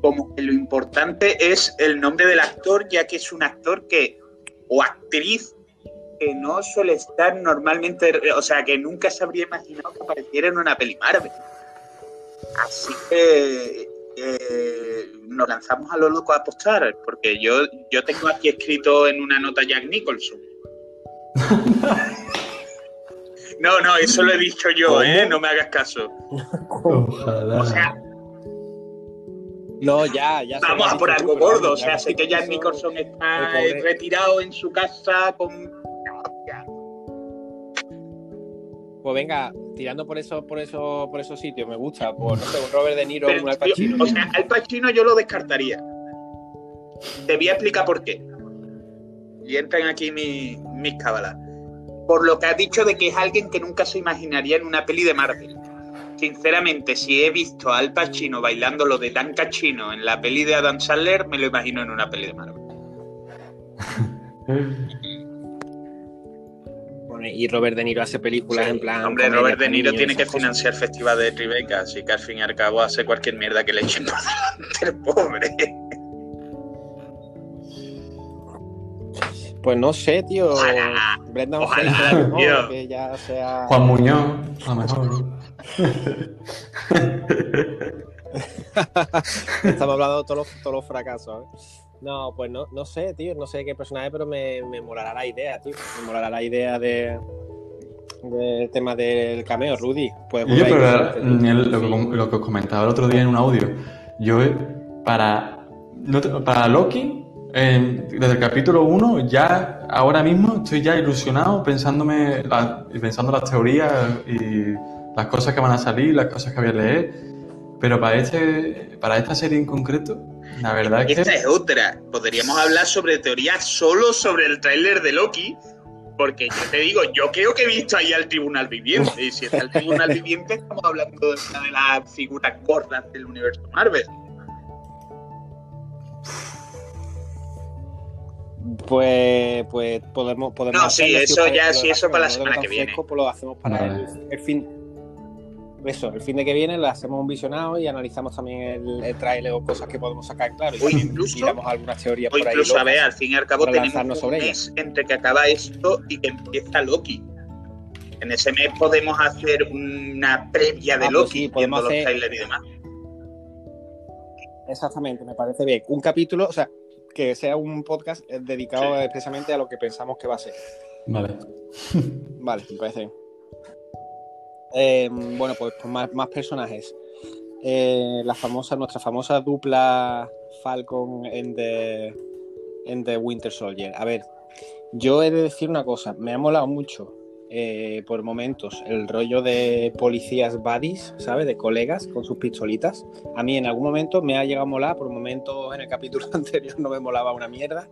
como que lo importante es el nombre del actor, ya que es un actor que, o actriz, que no suele estar normalmente, o sea, que nunca se habría imaginado que apareciera en una peli Marvel. Así que eh, nos lanzamos a lo loco a apostar, porque yo, yo tengo aquí escrito en una nota Jack Nicholson. No, no, eso lo he dicho yo, ¿eh? No me hagas caso. Ojalá. O sea, No, ya, ya. vamos a por algo gordo. O sea, ya sé que Jack Nicholson está pobre- retirado en su casa con. Pues venga, tirando por eso, por eso, por esos sitios, me gusta. Por no sé, un Robert De Niro, Pero, un Al Pacino. o sea, Al Pacino yo lo descartaría. Te voy a explicar por qué. Y entran aquí mi- mis cábalas. Por lo que has dicho de que es alguien que nunca se imaginaría en una peli de Marvel. Sinceramente, si he visto a Al Pacino bailando lo de Dan Cachino en la peli de Adam Sandler, me lo imagino en una peli de Marvel. Y Robert De Niro hace películas en plan. Hombre, comedia Robert De Niro tiene que financiar el festival de Tribeca, así que al fin y al cabo hace cualquier mierda que le echen por delante el pobre. Pues no sé, tío. Ojalá, Brendan ojalá, Fraser, lo mejor, tío. que ya sea. Juan Muñoz, a lo mejor. Estamos hablando de todos los, todos los fracasos. ¿eh? No, pues no, no sé, tío. No sé qué personaje, pero me, me molará la idea, tío. Me molará la idea de del tema del cameo, Rudy. Pues Yo, pero el- lo, que, com- lo que os comentaba el otro día en un audio, yo eh, para, no para Loki, eh, desde el capítulo 1, ya ahora mismo estoy ya ilusionado pensándome la- pensando las teorías y las cosas que van a salir, las cosas que voy a leer. Pero para, este, para esta serie en concreto, la verdad Esta que es otra. Podríamos hablar sobre teorías solo sobre el tráiler de Loki, porque yo te digo, yo creo que he visto ahí al Tribunal Viviente. Y si está el Tribunal Viviente, estamos hablando de una de las figuras gordas del universo Marvel. Pues, pues podemos, podemos No, sí, eso ya, sí, eso para la semana que viene. pues lo hacemos para Vale. el, el fin. Eso, el fin de que viene le hacemos un visionado y analizamos también el, el tráiler o cosas que podemos sacar, claro. O y incluso- tiramos algunas teorías O por ahí. incluso, a locas. ver, al fin y al cabo tenemos un mes entre que acaba esto y que empieza Loki. En ese mes podemos hacer una previa de Ah, pues Loki, sí, viendo podemos los hacer- trailers y demás. Exactamente, me parece bien. Un capítulo, o sea, que sea un podcast eh, dedicado Sí. expresamente a lo que pensamos que va a ser. Vale. Vale, me parece bien. Eh, bueno, pues, pues más, personajes. Eh, la famosa, nuestra famosa dupla Falcon en The, en The Winter Soldier. A ver, yo he de decir una cosa, me ha molado mucho eh, por momentos el rollo de policías buddies, ¿sabes? De colegas con sus pistolitas. A mí en algún momento me ha llegado a molar, por momentos en el capítulo anterior no me molaba una mierda,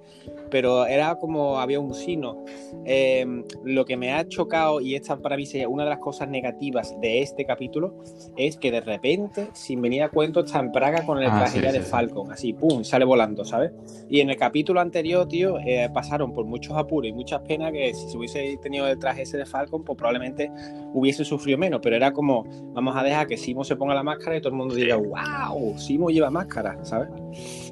pero era como había un sino. Eh, lo que me ha chocado, y esta para mí sería una de las cosas negativas de este capítulo, es que de repente, sin venir a cuento, está en Praga con el Ah, traje sí, sí, de. Falcon, así, pum, sale volando, ¿sabes? Y en el capítulo anterior, tío, eh, pasaron por muchos apuros y muchas penas que si se hubiese tenido el traje ese de Falcon, pues probablemente hubiese sufrido menos, pero era como, vamos a dejar que Simo se ponga la máscara y todo el mundo diga, wow, Simo lleva máscara, ¿sabes?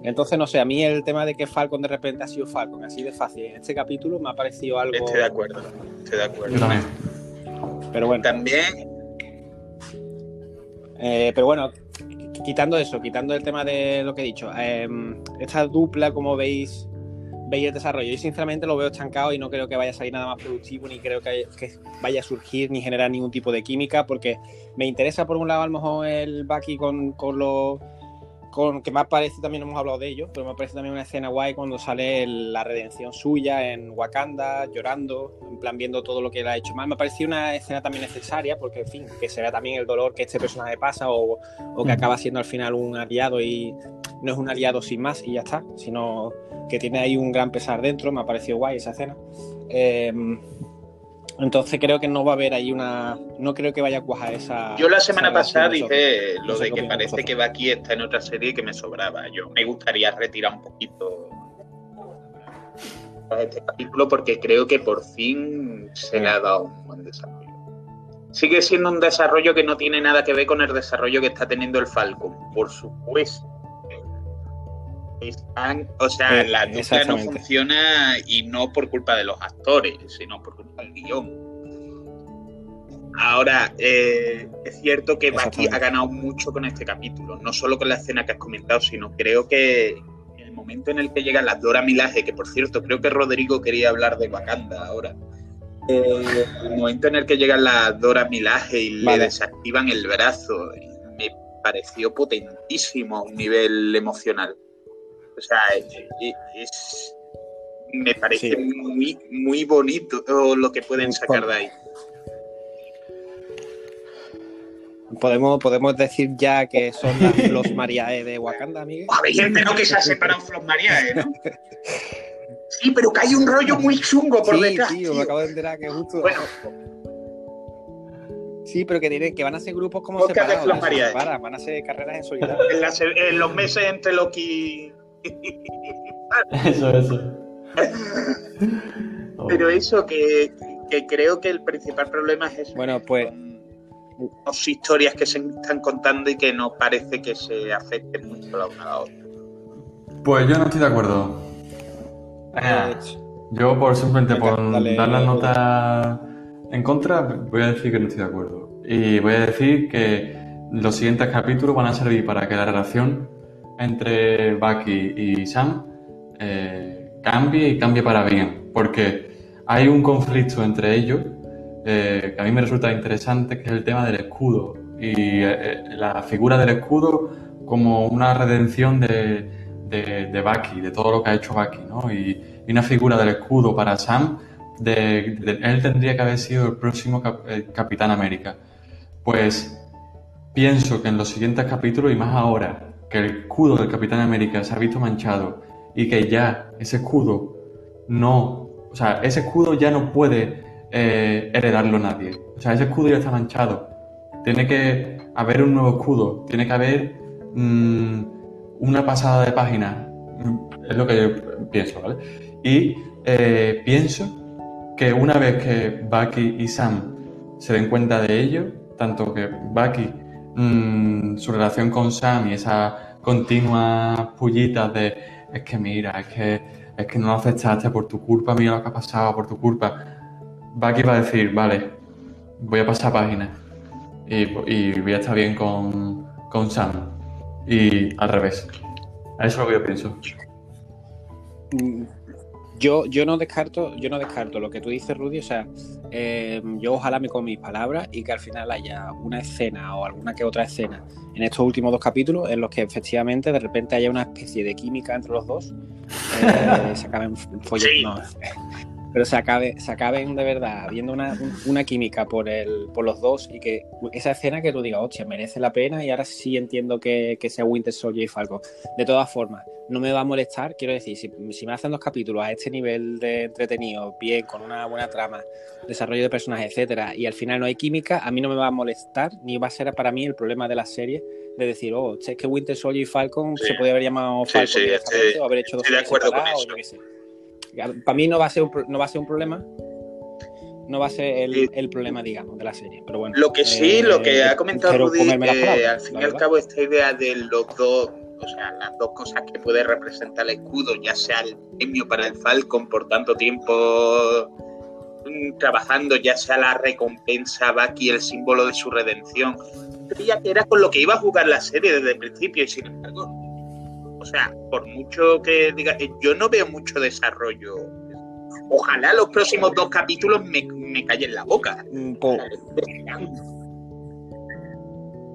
Entonces, no sé, a mí el tema de que Falcon de repente ha sido Falcon, así de fácil, en este capítulo me ha parecido algo... Estoy de acuerdo, estoy de acuerdo. Pero bueno, También, eh, pero bueno, qu- quitando eso, quitando el tema de lo que he dicho, eh, esta dupla, como veis, veis el desarrollo. Yo sinceramente lo veo estancado y no creo que vaya a salir nada más productivo, ni creo que, vaya a surgir ni generar ningún tipo de química, porque me interesa por un lado a lo mejor el Bucky con, con los con que me parece también hemos hablado de ello, pero me parece también una escena guay cuando sale el- la redención suya en Wakanda, llorando, en plan viendo todo lo que él ha hecho mal. Me pareció una escena también necesaria, porque en fin, que se vea también el dolor que este personaje pasa o, o que Mm. acaba siendo al final un aliado y no es un aliado sin más y ya está, sino que tiene ahí un gran pesar dentro. Me ha parecido guay esa escena. Eh, Entonces creo que no va a haber ahí una. No creo que vaya a cuajar esa. Yo la semana pasada dije lo de que parece que Baki está en otra serie que me sobraba. Yo me gustaría retirar un poquito este capítulo porque creo que por fin se le ha dado un buen desarrollo. Sigue siendo un desarrollo que no tiene nada que ver con el desarrollo que está teniendo el Falcon, por supuesto. Están, o sea, Eh, la dupla no funciona y no por culpa de los actores, sino por culpa del guion. Ahora, eh, es cierto que Exactamente. ha ganado mucho con este capítulo, no solo con la escena que has comentado, sino creo que el momento en el que llegan las Dora Milaje, que por cierto, creo que Rodrigo quería hablar de Wakanda ahora. Eh, el momento en el que llegan las Dora Milaje y Vale. le desactivan el brazo, me pareció potentísimo a un nivel emocional. O sea, es, es- me parece Sí. muy, muy bonito lo que pueden sacar de ahí. Podemos, podemos decir ya que son las, los Mariae de Wakanda, Miguel. Habéis enterado que se ha separado Flor Mariae, ¿no? Sí, pero que hay un rollo muy chungo por Sí, detrás. tío, tío. me acabo de enterar que justo. Bueno, Sí, pero que tienen, que van a ser grupos como Podcast de separados. Flos se Mariae. separan, van a ser carreras en solitario. en los meses entre Loki. Eso, eso. Oh. Pero eso, que, que creo que el principal problema es eso. Bueno, pues dos historias que se están contando y que no parece que se afecten mucho la una a la otra. Pues yo no estoy de acuerdo. Eh, yo por simplemente por dale, dar la nota en contra, voy a decir que no estoy de acuerdo. Y voy a decir que los siguientes capítulos van a servir para que la relación entre Bucky y Sam eh, cambie y cambie para bien. Porque hay un conflicto entre ellos eh, que a mí me resulta interesante, que es el tema del escudo. Y eh, eh, la figura del escudo como una redención de, de, Bucky, de todo lo que ha hecho Bucky, ¿no? Y, una figura del escudo para Sam, de, él tendría que haber sido el próximo eh, Capitán América. Pues pienso que en los siguientes capítulos, y más ahora, que el escudo del Capitán América se ha visto manchado y que ya ese escudo no, o sea, ese escudo ya no puede eh, heredarlo nadie. O sea, ese escudo ya está manchado. Tiene que haber un nuevo escudo, tiene que haber mm, una pasada de página. Es lo que yo pienso, ¿vale? Y eh, pienso que una vez que Bucky y Sam se den cuenta de ello, tanto que Bucky, mm, su relación con Sam y esas continuas pullitas de es que mira, es que, es que no lo aceptaste por tu culpa, mira lo que ha pasado por tu culpa. Bucky va a decir, vale, voy a pasar página y, y voy a estar bien con, con Sam. Y al revés. Eso es lo que yo pienso. Yo, yo no descarto, yo no descarto lo que tú dices, Rudy. O sea, eh, yo ojalá me con mis palabras y que al final haya una escena o alguna que otra escena en estos últimos dos capítulos en los que efectivamente de repente haya una especie de química entre los dos. eh, se acaben follando. Sí. Pero se acabe, se acaben de verdad habiendo una, un- una química por el, por los dos y que esa escena que tú digas, hostia, merece la pena y ahora sí entiendo que, que sea Winter Soldier y Falcon. De todas formas, no me va a molestar, quiero decir, si, si me hacen dos capítulos a este nivel de entretenido, bien, con una buena trama, desarrollo de personajes, etcétera, y al final no hay química, a mí no me va a molestar, ni va a ser para mí el problema de la serie de decir, oh, es que Winter Soldier y Falcon Sí. se podría haber llamado Falcon sí, o haber hecho dos de acuerdo con o yo qué sé. Para mí no va a ser un, no va a ser un problema, no va a ser el, problema, digamos, de la serie, pero bueno. Lo que sí, eh, lo que ha comentado Rudy, eh, palabras, al fin y al cabo, esta idea de los dos, o sea, las dos cosas que puede representar el escudo, ya sea el premio para el Falcon por tanto tiempo mm, trabajando, ya sea la recompensa Bucky, el símbolo de su redención. Creía que era con lo que iba a jugar la serie desde el principio y sin embargo, sea, por mucho que diga, eh, yo no veo mucho desarrollo. Ojalá los próximos dos capítulos me, me callen la boca. Po-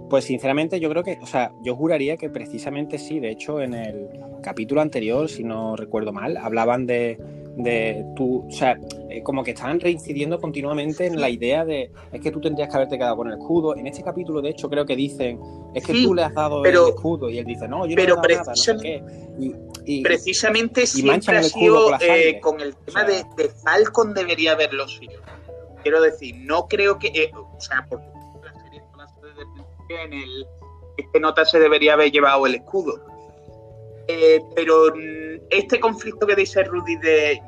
Pues sinceramente yo creo que, o sea, yo juraría que precisamente sí, de hecho en el capítulo anterior, si no recuerdo mal, hablaban de, de tú, o sea, eh, como que estaban reincidiendo continuamente en la idea de, es que tú tendrías que haberte quedado con el escudo. En este capítulo, de hecho, creo que dicen, es que Sí, tú le has dado pero- el escudo y él dice, no, yo pero no le he dado nada, no sé qué. Y, y- precisamente y siempre ha sido con eh, con el tema O sea- de, de Falcon debería haberlo sido. quiero decir, no creo que, eh, o sea, la serie principio en el este nota se debería haber llevado el escudo. Eh, pero este conflicto que dice Rudy de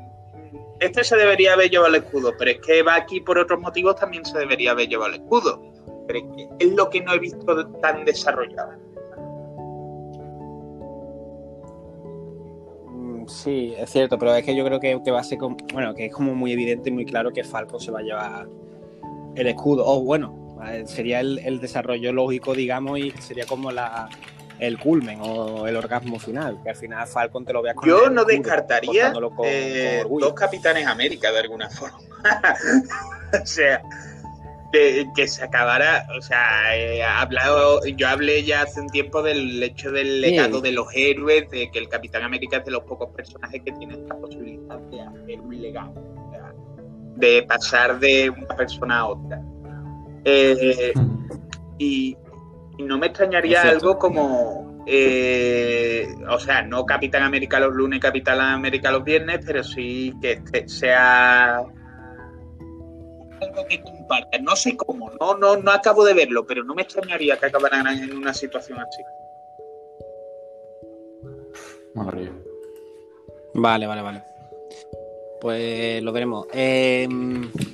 este se debería haber llevado el escudo, pero es que va aquí por otros motivos también se debería haber llevado el escudo. Pero es, que es lo que no he visto tan desarrollado. Mm, Sí, es cierto, pero es que yo creo que, que va a ser como, bueno, que es como muy evidente y muy claro que Falcon se va a llevar el escudo. O bueno, eh, sería el desarrollo lógico, digamos, y sería como la el culmen o el orgasmo final, que al final Falcon te lo veas con Yo el no descartaría con- eh, con dos Capitanes América de alguna forma. o sea, que, que se acabara, o sea, he hablado, yo hablé ya hace un tiempo del hecho del legado de los héroes, de que el Capitán América es de los pocos personajes que tienen la posibilidad de hacer un legado, o sea, de pasar de una persona a otra. Eh, y, y no me extrañaría algo como, eh, o sea, no Capitán América los lunes, Capitán América los viernes, pero sí que este sea algo que compartan. No sé cómo, no, no, no acabo de verlo, pero no me extrañaría que acabaran en una situación así. Vale, vale, vale. Pues lo veremos. Eh,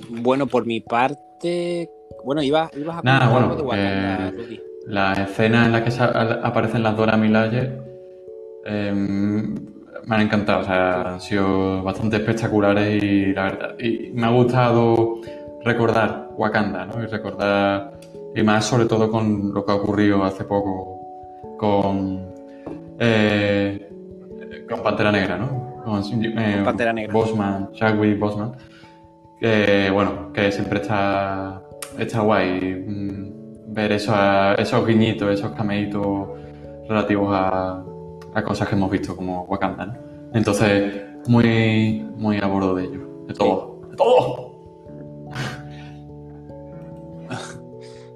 bueno, por mi parte. Bueno, ibas, ibas a Nada, comentar bueno, algo de Wakanda, eh, Rudy. La escena en la que aparecen las Dora Milaje eh, me han encantado, o sea, han sido bastante espectaculares y la verdad, y me ha gustado recordar Wakanda, ¿no? Y recordar, y más sobre todo con lo que ha ocurrido hace poco con, eh, con Pantera Negra, ¿no? Con, eh, Pantera Negra. Bosman, Chadwick Bosman, que bueno, que siempre está, está guay ver esos, esos guiñitos, esos cameitos relativos a, a cosas que hemos visto como Wakanda. Entonces, muy, muy a bordo de ello, de todo, de todo.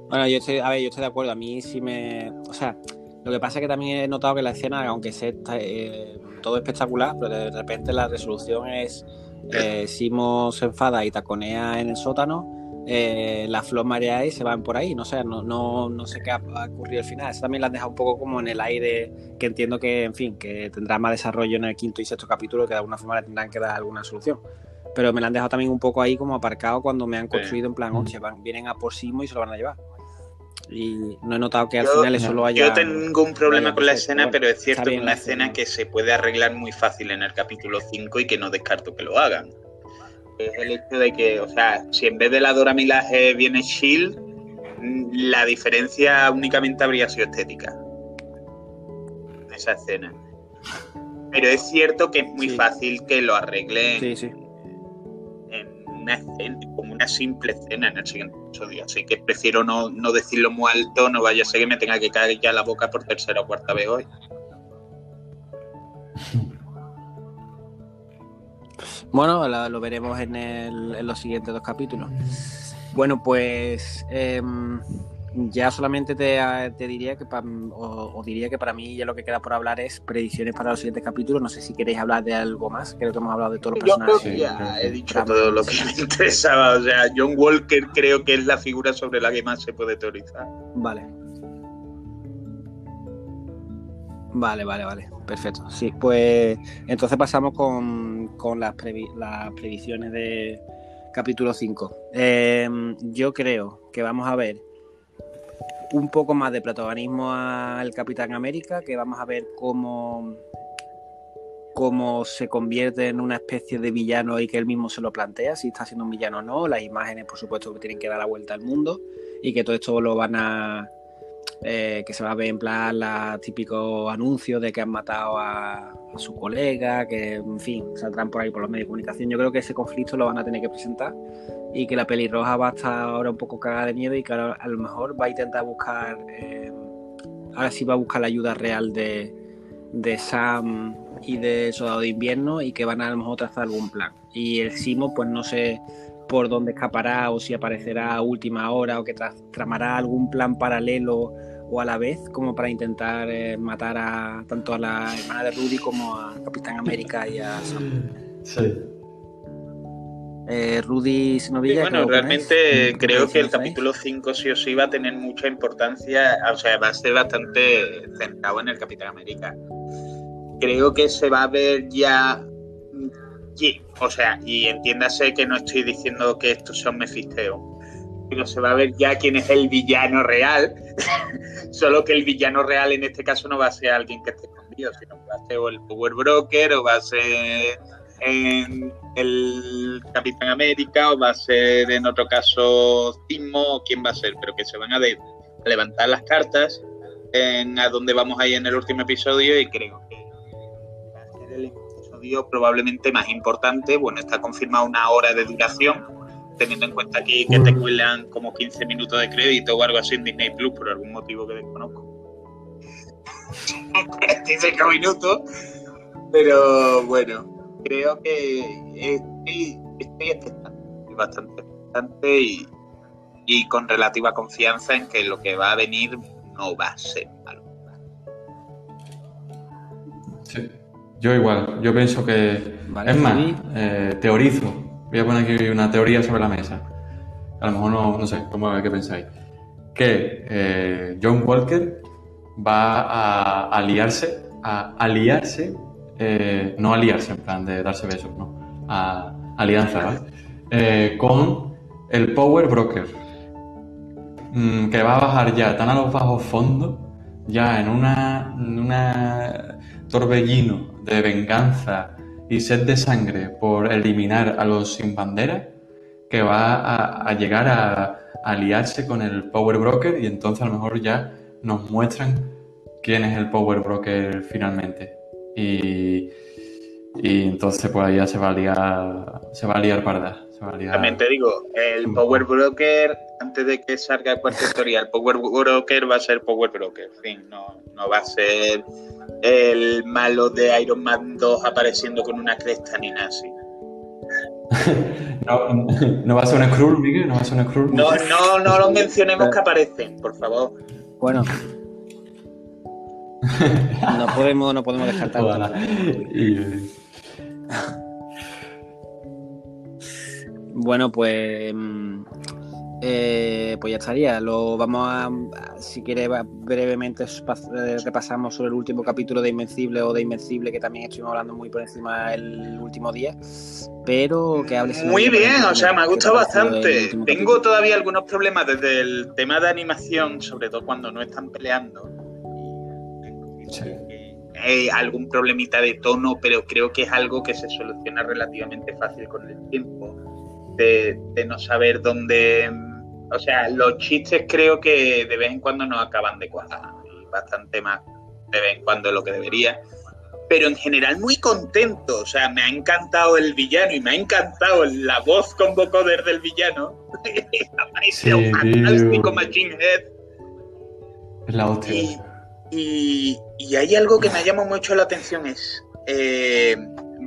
Bueno, yo estoy, a ver, yo estoy de acuerdo. A mí sí me. O sea, lo que pasa es que también he notado que la escena, aunque sea eh, todo espectacular, pero de repente la resolución es. Eh, Simo se enfada y taconea en el sótano. Eh, la flor marea y se van por ahí. No sé, no, no, no sé qué ha, ha ocurrido al final. Eso también la han dejado un poco como en el aire, que entiendo que, en fin, que tendrá más desarrollo en el quinto y sexto capítulo, que de alguna forma le tendrán que dar alguna solución. Pero me la han dejado también un poco ahí como aparcado cuando me han construido en plan, oye, van, vienen a por Simo y se lo van a llevar. Y no he notado que al Yo- final eso lo haya. Yo tengo un problema con la escena, bueno, pero es cierto que es una escena que se puede arreglar muy fácil en el capítulo 5 y que no descarto que lo hagan. Es el hecho de que, o sea, si en vez de la Dora Milaje viene Shield, mm, la diferencia únicamente habría sido estética. En esa escena. Pero es cierto que es muy Sí. fácil que lo arreglen Sí, sí. en una escena, como una simple escena en el siguiente episodio. Así que prefiero no, no decirlo muy alto, no vaya a ser que me tenga que caer ya la boca por tercera o cuarta vez hoy. Bueno, lo veremos en, el- en los siguientes dos capítulos. Bueno, pues em, ya solamente te, te diría que pa- o, o diría que para mí ya lo que queda por hablar es predicciones para los siguientes capítulos. No sé si queréis hablar de algo más. Creo que hemos hablado de todos los Yo creo personajes. que ya creo que he dicho todo lo que me interesaba. O sea, John Walker creo que es la figura sobre la que más se puede teorizar. Vale. Vale, vale, vale. Perfecto. Sí, pues entonces pasamos con, con las, las predicciones de capítulo 5. yo creo que vamos a ver un poco más de protagonismo al Capitán América, que vamos a ver cómo, cómo se convierte en una especie de villano y que él mismo se lo plantea, si está siendo un villano o no. Las imágenes, por supuesto, que tienen que dar la vuelta al mundo y que todo esto lo van a eh, que se va a ver en plan los típicos anuncios de que han matado a, a su colega, que en fin, saldrán por ahí por los medios de comunicación. Yo creo que ese conflicto lo van a tener que presentar y que la pelirroja va a estar ahora un poco cagada de nieve y que ahora a lo mejor va a intentar buscar, eh, ahora sí va a buscar la ayuda real de, de Sam y de Soldado de Invierno y que van a, a lo mejor trazar algún plan. Y el Simo, pues no sé por dónde escapará o si aparecerá a última hora o que tra- tramará algún plan paralelo o a la vez como para intentar eh, matar a tanto a la hermana de Rudy como a Capitán América y a Sam. Sí. Eh, Rudy Sinovilla. bueno, realmente creo que el capítulo 5 sí o sí va a tener mucha importancia, o sea, va a ser bastante centrado en el Capitán América. Creo que se va a ver ya o sea, y entiéndase que no estoy diciendo que estos son Mefisteo, pero se va a ver ya quién es el villano real, solo que el villano real en este caso no va a ser alguien que esté escondido, sino que va a ser el Power Broker o va a ser el Capitán América o va a ser en otro caso Timo o quién va a ser, pero que se van a, levantar las cartas en a dónde vamos ahí en el último episodio y creo que a el probablemente más importante. Bueno, está confirmada una hora de duración, teniendo en cuenta aquí que te cuelan como 15 minutos de crédito o algo así en Disney Plus por algún motivo que desconozco. 45 minutos, pero bueno, creo que estoy, estoy expectante, bastante expectante y, y con relativa confianza en que lo que va a venir no va a ser malo. Sí. Yo igual, yo pienso que... es más, eh, teorizo. Voy a poner aquí una teoría sobre la mesa. A lo mejor no, no sé, ¿cómo, ¿qué pensáis? Que eh, John Walker va a aliarse, a aliarse, eh, no aliarse en plan de darse besos, no, a alianza, ¿vale? con el Power Broker, mm, que va a bajar ya tan a los bajos fondos, ya en una, en una torbellino de venganza y sed de sangre por eliminar a los sin bandera, que va a, llegar a, aliarse con el Power Broker y entonces a lo mejor ya nos muestran quién es el Power Broker finalmente. Y, entonces pues ya se va a liar, se va a liar parda. También te digo, el Power Broker, antes de que salga el cuarto historia, el Power Broker va a ser Power Broker, en fin, no, no va a ser el malo de Iron Man 2 apareciendo con una cresta ni nada así. no, no va a ser un Skrull, Miguel, no va a ser un Skrull. No, no, no lo mencionemos que aparecen, por favor. Bueno. no podemos, no podemos dejar tanto. Bueno, pues mm, eh, pues ya estaría. Lo vamos a, si quiere, brevemente eh, repasamos sobre el último capítulo de Invencible o de Invencible, que también estuvimos hablando muy por encima el último día. Pero que hable. Muy bien, o sea, me ha gustado bastante. Tengo todavía algunos problemas desde el tema de animación, sobre todo cuando no están peleando. Hay algún problemita de tono, pero creo que es algo que se soluciona relativamente fácil con el tiempo de, no saber dónde... O sea, los chistes creo que de vez en cuando no acaban de cuadrar, bastante más de vez en cuando lo que debería. Pero en general muy contento, o sea, me ha encantado el villano y me ha encantado la voz con vocoder del villano. ha parecido sí, fantástico Machine Head. La hostia. Y, hay algo que me llama mucho la atención es eh,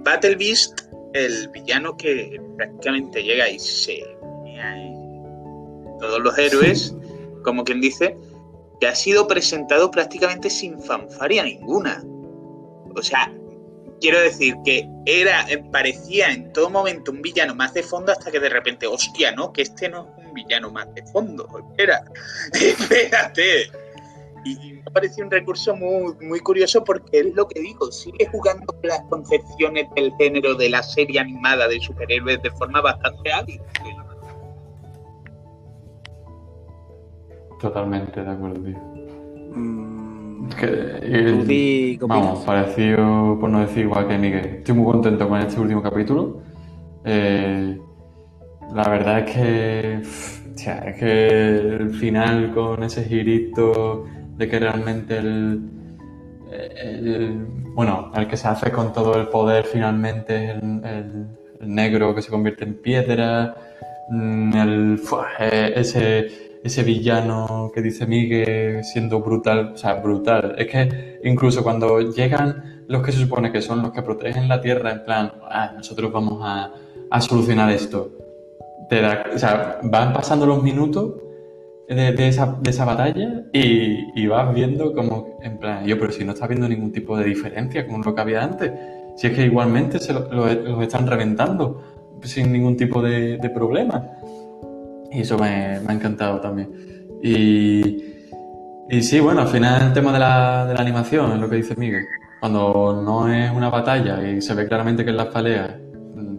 Battle Beast el villano que prácticamente llega y se todos los héroes, como quien dice, que ha sido presentado prácticamente sin fanfaria ninguna. O sea, quiero decir que era, parecía en todo momento un villano más de fondo hasta que de repente, hostia, no, que este no es un villano más de fondo. Espera, espérate. Y me parece un recurso muy, muy curioso porque es lo que digo, sigue jugando con las concepciones del género de la serie animada de superhéroes de forma bastante hábil. Totalmente de acuerdo, tío. Mm, que, vamos, parecido, por no decir igual que Miguel. Estoy muy contento con este último capítulo. Eh, la verdad es que, es que el final con ese girito de que realmente el, bueno, el que se hace con todo el poder finalmente es el, negro que se convierte en piedra, mm, el, eh, ese, ese villano que dice Miguel siendo brutal, o sea, brutal. Es que incluso cuando llegan los que se supone que son los que protegen la Tierra, en plan, ah, nosotros vamos a, a solucionar esto. Te o sea, van pasando los minutos de, esa, de esa batalla y, vas viendo como, en plan, yo, pero si no estás viendo ningún tipo de diferencia con lo que había antes, si es que igualmente se los lo, están reventando, sin ningún tipo de, problema. Y eso me, ha encantado también. Y, y sí, bueno, al final el tema de la, de la animación es lo que dice Miguel. Cuando no es una batalla y se ve claramente que en las peleas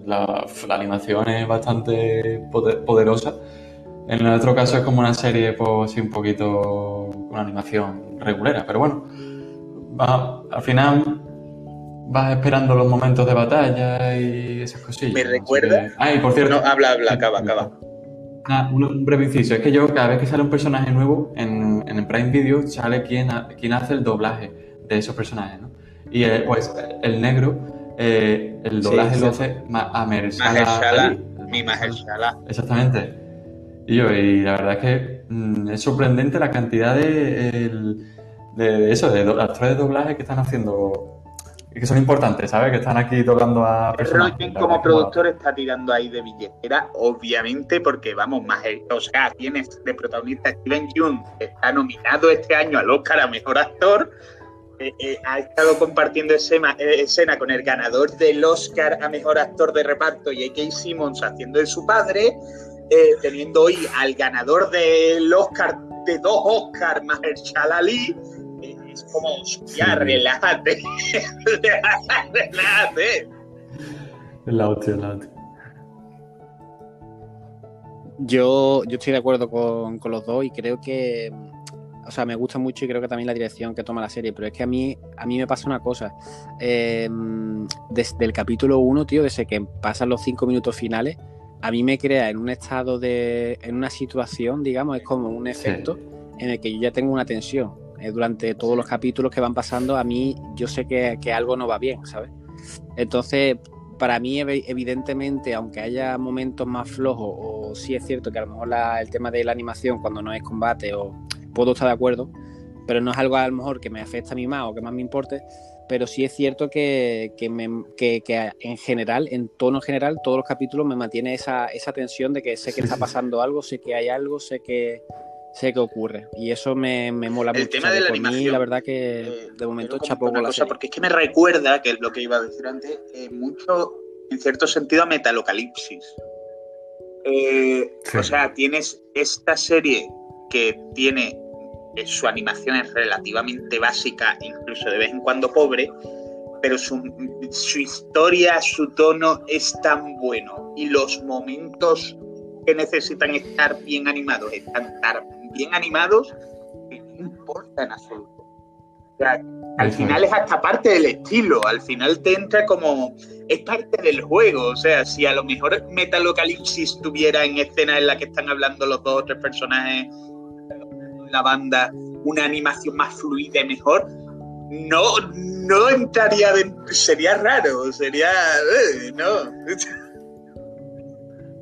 la, animación es bastante poder- poderosa, en el otro caso es como una serie, pues sí, un poquito con una animación regulera. Pero bueno, va- al final vas esperando los momentos de batalla y esas cosillas. ¿Me recuerda? que- Ah, y por cierto, No, habla, habla, acaba, acaba. Ah, un, breve inciso. Es que yo, cada vez que sale un personaje nuevo en, en el Prime Video, sale quien, quien hace el doblaje de esos personajes, ¿no? Y eh, pues el negro, eh, el doblaje sí. lo hace Ma- Mahershala Mahershala, mi Mahershala. Exactamente. Y, yo, y la verdad es que mm, es sorprendente la cantidad de, el- de, eso, de do- actores de doblaje que están haciendo, y que son importantes, ¿sabes? Que están aquí doblando a personajes. Rogen La como productor está tirando ahí de billetera, obviamente, porque vamos, más, o sea, tienes de protagonista Steven Yeun, que está nominado este año al Oscar a Mejor Actor, eh, eh, ha estado compartiendo escena, eh, escena con el ganador del Oscar a Mejor Actor de Reparto, J.K. Simmons, haciendo de su padre, eh, teniendo hoy al ganador del Oscar, de dos Oscars, Mahershala Ali, eh, es como, ya, Sí. relájate, relájate. Es la hostia, es la hostia. Yo, yo estoy de acuerdo con, con los dos y creo que, o sea, me gusta mucho y creo que también la dirección que toma la serie, pero es que a mí, a mí me pasa una cosa. Eh, desde el capítulo 1, tío, desde que pasan los cinco minutos finales, a mí me crea en un estado de, en una situación, digamos, es como un efecto en el que yo ya tengo una tensión. Eh, durante todos los capítulos que van pasando, a mí yo sé que, que algo no va bien, ¿sabes? Entonces, para mí, ev- evidentemente, aunque haya momentos más flojos, o sí es cierto que a lo mejor la- el tema de la animación cuando no es combate, o puedo estar de acuerdo, pero no es algo a lo mejor que me afecta a mí más o que más me importe, pero sí es cierto que, que, me- que- que en general, en tono general, todos los capítulos me mantiene esa, esa tensión de que sé que Sí, está sí. pasando algo, sé que hay algo, sé que sé que ocurre. Y eso me, me mola El mucho. tema o sea, de que la por mí, la verdad que Eh, de momento chapo una la cosa, serie. porque es que me recuerda, que es lo que iba a decir antes, eh, mucho, en cierto sentido, a Metalocalipsis. Eh, Sí. O sea, tienes esta serie que tiene eh, su animación es relativamente básica, incluso de vez en cuando pobre, pero su, su historia, su tono es tan bueno y los momentos que necesitan estar bien animados están tan bien animados que no importa en absoluto. O sea, al final es hasta parte del estilo, al final te entra como, es parte del juego, o sea, si a lo mejor Metalocalipsis tuviera en escena en la que están hablando los dos o tres personajes la banda una animación más fluida y mejor, no, no entraría, dentro, sería raro, sería, eh, no.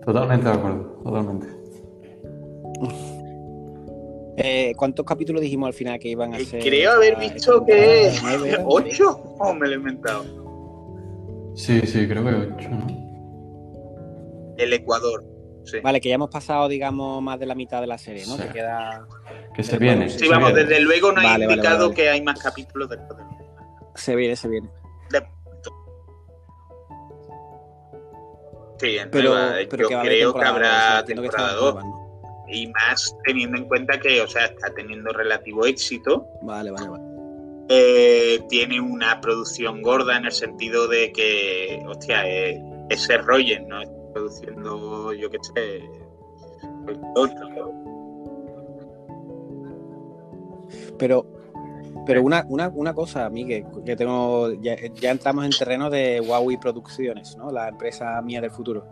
Totalmente de acuerdo, totalmente. Eh, ¿Cuántos capítulos dijimos al final que iban a Eh, ser? Creo haber visto que temporada? ¿Nueve eran? ocho, o me lo he inventado. Sí, sí, creo que 8, ¿no? El Ecuador, sí. Vale, que ya hemos pasado, digamos, más de la mitad de la serie, ¿no? Sí. Que queda. Que se viene. Sí, se vamos, viene. desde luego no hay Vale, vale, indicado vale, vale. que hay más capítulos después de Se viene, se viene. de- Sí, Pero, nueva, pero yo creo que habrá o sea, temporada está 2. nueva, ¿no? Y más teniendo en cuenta que, o sea, está teniendo relativo éxito. Vale, vale, vale. Eh, tiene una producción gorda en el sentido de que, hostia, eh, ese Roger, ¿no? Produciendo, yo qué sé, otro. Pero, pero una, una, una cosa, Miguel, que tengo. Ya, ya entramos en terreno de Huawei Producciones, ¿no? La empresa mía del futuro,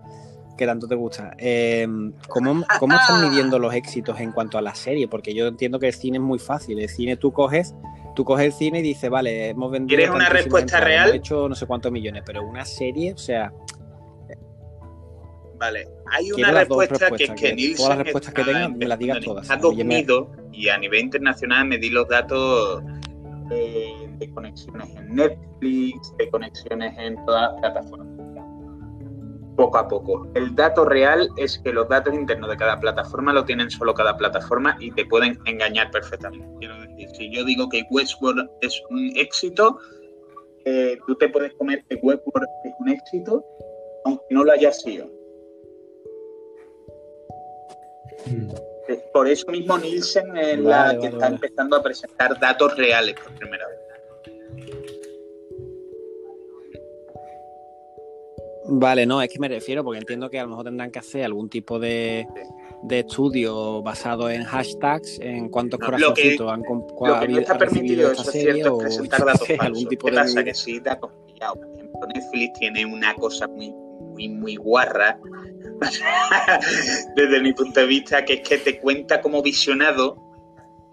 que tanto te gusta. Eh, ¿cómo, ¿Cómo están midiendo los éxitos en cuanto a la serie? Porque yo entiendo que el cine es muy fácil. El cine tú coges. Tú coges el cine y dices, vale, hemos vendido. ¿Quieres una respuesta real? Hemos hecho no sé cuántos millones, pero una serie, o sea, Vale, hay una respuesta que es que que Nielsen todas las respuestas que tengan me las digas todas. Estados Unidos y a nivel internacional me di los datos de conexiones en Netflix, de conexiones en todas las plataformas. Poco a poco. El dato real es que los datos internos de cada plataforma lo tienen solo cada plataforma y te pueden engañar perfectamente. Quiero decir, si yo digo que Westworld es un éxito, eh, tú te puedes comer que Westworld es un éxito, aunque no lo haya sido. Eh, Por eso mismo Nielsen es la Vale, que vale, está empezando a presentar datos reales por primera vez. Vale, no, es que me refiero porque entiendo que a lo mejor tendrán que hacer algún tipo de, de estudio basado en hashtags, en cuántos No, corazoncitos han, com- Lo que no está permitido, eso es cierto, es presentar datos falsos. algún tipo ¿Qué de pasa? medida. Que sí, datos pillados. Por ejemplo, Netflix tiene una cosa muy, muy, muy guarra, desde mi punto de vista, que es que te cuenta como visionado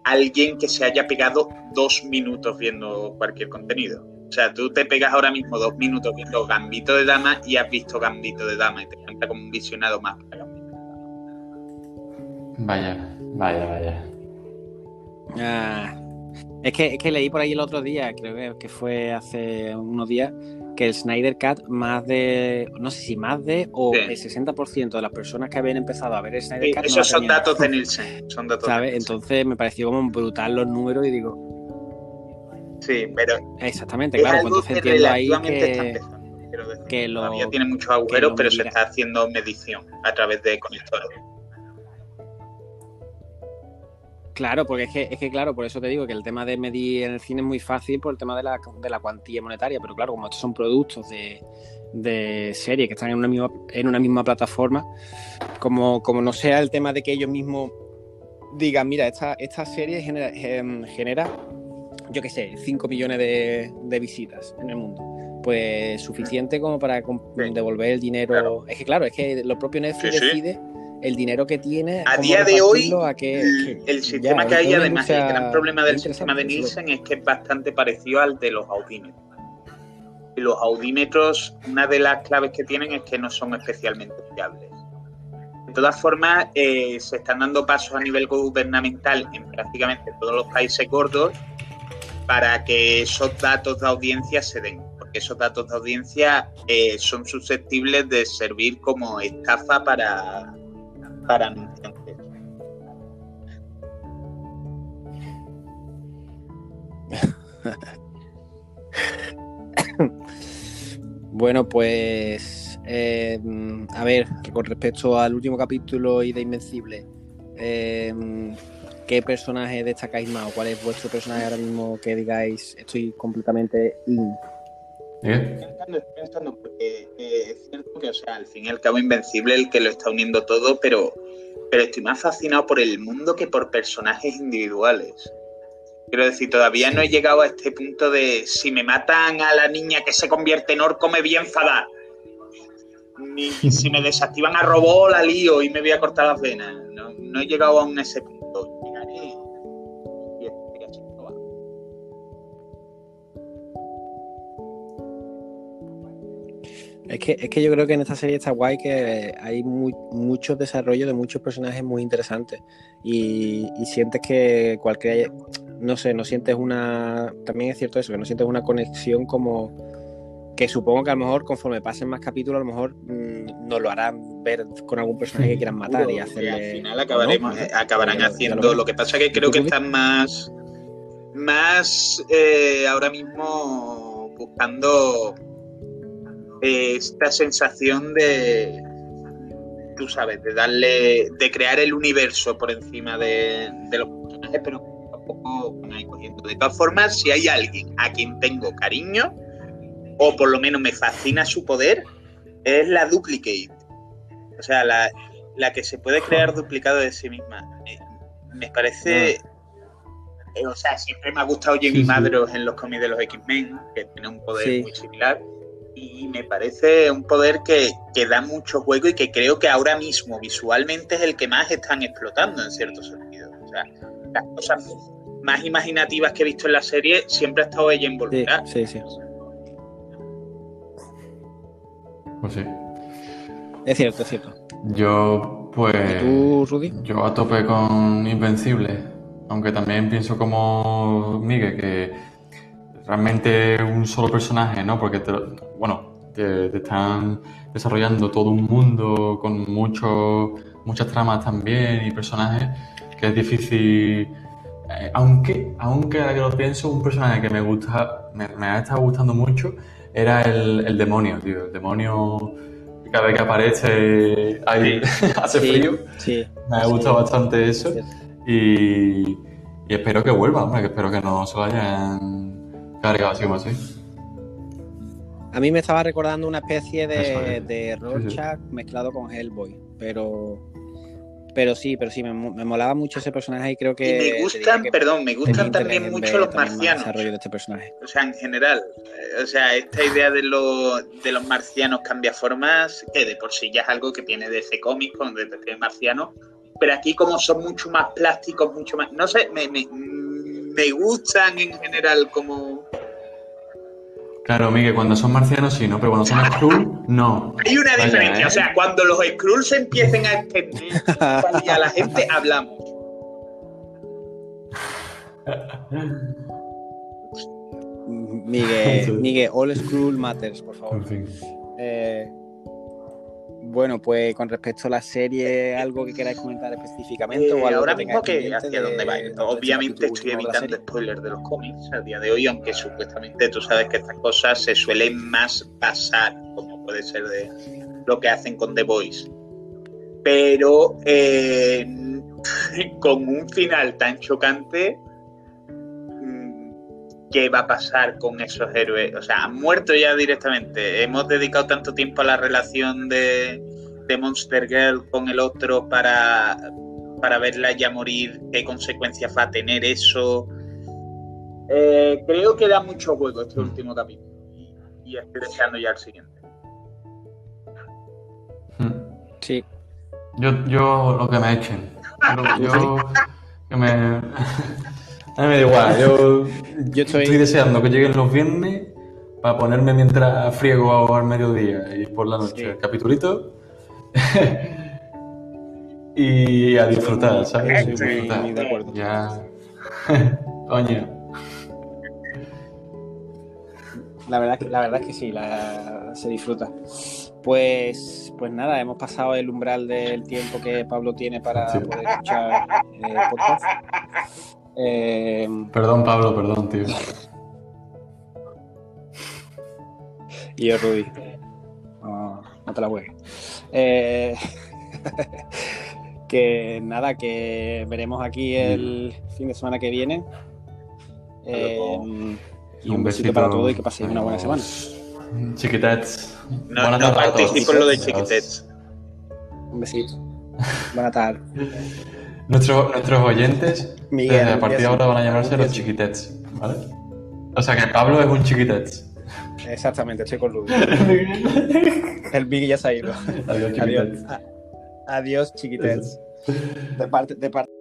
alguien que se haya pegado dos minutos viendo cualquier contenido. O sea, tú te pegas ahora mismo dos minutos viendo Gambito de Dama y has visto Gambito de Dama y te cuenta como un visionado más para Gambito. Vaya, vaya, vaya. Ah, es, que, es que leí por ahí el otro día, creo que, que fue hace unos días, que el Snyder Cut, más de, no sé si más de, o Sí. el 60% de las personas que habían empezado a ver el Snyder Sí, Cut. esos son tenían. datos de Nielsen. Son datos de ¿Sabes? Nielsen. Entonces me pareció como brutal los números y digo, Sí, pero exactamente, claro, entonces que entiendo ahí está que, empezando. quiero decir. que lo- Todavía tiene muchos agujeros, pero se está haciendo medición a través de conectores. Claro, porque es que, es que, claro, por eso te digo que el tema de medir en el cine es muy fácil por el tema de la, de la cuantía monetaria, pero claro, como estos son productos de, de serie que están en una misma, en una misma plataforma, como, como no sea el tema de que ellos mismos digan, mira, esta, esta serie genera, em, genera yo qué sé, 5 millones de, de visitas en el mundo. Pues suficiente como para Sí. devolver el dinero. Claro. Es que claro, es que lo propio Netflix Sí, sí. decide el dinero que tiene. A día de hoy, a el, que- el sistema ya, que hay, además, el gran problema del sistema de. Nielsen es que es bastante parecido al de los audímetros. Los audímetros, una de las claves que tienen es que no son especialmente fiables. De todas formas, eh, se están dando pasos a nivel gubernamental en prácticamente todos los países gordos para que esos datos de audiencia se den, porque esos datos de audiencia eh, son susceptibles de servir como estafa para, para anunciantes. Bueno, pues eh, a ver, con respecto al último capítulo y de Invencible, eh, ¿qué personaje destacáis más? ¿O cuál es vuestro personaje ahora mismo que digáis estoy completamente in? ¿Eh? pensando, pensando, porque eh, es cierto que, o sea, al fin y al cabo, Invencible el que lo está uniendo todo, pero, pero estoy más fascinado por el mundo que por personajes individuales. Quiero decir, todavía no he llegado a este punto de si me matan a la niña que se convierte en orco, me voy a enfadar. Ni si me desactivan a robot, la lío y me voy a cortar las venas. No, no he llegado aún a ese punto. Es que, es que yo creo que en esta serie está guay que hay muy, mucho desarrollo de muchos personajes muy interesantes y, y sientes que cualquier, no sé, no sientes una, también es cierto eso, que no sientes una conexión como que supongo que a lo mejor conforme pasen más capítulos a lo mejor mm, nos lo harán ver con algún personaje que quieran matar y hacerle... al final acabaremos, ¿no? eh, acabarán lo haciendo. Lo que pasa que creo ¿Y que están más, más eh, ahora mismo buscando esta sensación de, tú sabes, de darle, de crear el universo por encima de, de los personajes, pero tampoco ir cogiendo. De todas formas, si hay alguien a quien tengo cariño, o por lo menos me fascina su poder, es la Duplicate. O sea, la, la que se puede crear duplicado de sí misma. Me, me parece. eh, o sea, siempre me ha gustado Jamie. Madrox en los cómics de los X-Men, que tiene un poder Sí. muy similar. Y me parece un poder que, que da mucho juego y que creo que ahora mismo visualmente es el que más están explotando en cierto sentido. O sea, las cosas más imaginativas que he visto en la serie siempre ha estado ella Sí, involucrada. sí, sí. Pues sí. Es cierto, es cierto. Yo, pues. ¿Y tú, Rudy? Yo a tope con Invencible, aunque también pienso como Miguel que realmente un solo personaje, ¿no? Porque, te bueno, te, te están desarrollando todo un mundo con mucho, muchas tramas también y personajes que es difícil... eh, aunque, aunque ahora que lo pienso, un personaje que me gusta, me, me ha estado gustando mucho era el, el demonio, tío. El demonio cada vez que aparece ahí hace Sí, frío. Sí. Me ha gustado bastante eso. Y espero que vuelva, hombre, que espero que no se lo hayan cargado así como así. A mí me estaba recordando una especie de, es. de Sí, Rorschach mezclado con Hellboy, pero pero sí, pero sí, me, me molaba mucho ese personaje y creo que... Y me gustan, que perdón, me gustan también mucho los también más marcianos. desarrollo de este personaje. O sea, en general. eh, O sea, esta idea de, los de los marcianos cambiaformas, que de por sí ya es algo que viene de ese cómic con Detective Marciano, pero aquí como son mucho más plásticos, mucho más... No sé, me, me, me gustan en general como... Claro, Miguel, cuando son marcianos sí, ¿no? Pero cuando son Skrull, no. Hay una Vaya, diferencia, ¿eh? o sea, cuando los Skrulls se empiecen a extender y a la gente hablamos. Miguel. Miguel, All School Matters, por favor. En fin. Eh, bueno, pues con respecto a la serie, ¿algo que queráis comentar específicamente? Eh, o algo ahora que mismo que hacia de- dónde va. Obviamente estoy evitando spoilers de los cómics a día de hoy, aunque supuestamente tú sabes que estas cosas se suelen más pasar, como puede ser de lo que hacen con The Voice. Pero eh, con un final tan chocante, ¿qué va a pasar con esos héroes? O sea, han muerto ya directamente. Hemos dedicado tanto tiempo a la relación de, de Monster Girl con el otro para, para verla ya morir, qué consecuencias va a tener eso. Eh, creo que da mucho juego este Mm. último capítulo y, y estoy deseando ya el siguiente. Hmm. Sí, Yo, yo lo que me echen. Yo, yo que me. A mí me da igual. Yo, Yo estoy- deseando que lleguen los viernes para ponerme mientras friego al mediodía y por la noche Sí. el capitulito. y a disfrutar, ¿sabes? Muy- Disfrutar. de acuerdo. Ya. Coño. La verdad, la verdad es que sí, la- se disfruta. Pues, pues nada, hemos pasado el umbral del tiempo que Pablo tiene para Sí. poder escuchar eh, podcast. Eh, Perdón, Pablo, perdón, tío. y yo, Rudy, no, no te la juegues. Eh, que nada, que veremos aquí el fin de semana que viene. Eh, y un, besito, para todos y que paséis una buena semana. Chiquitets. No, Buenas no tardes participo en lo de Chiquitets. Un besito. Buena tarde. Nuestros, nuestros oyentes, Miguel, desde a partir de ahora van a llamarse los chiquitets, ¿vale? O sea que Pablo es un chiquitets. Exactamente, estoy con Rudy. El Big ya se ha ido. Adiós, chiquitets. Adiós, chiquitets. De parte, de parte.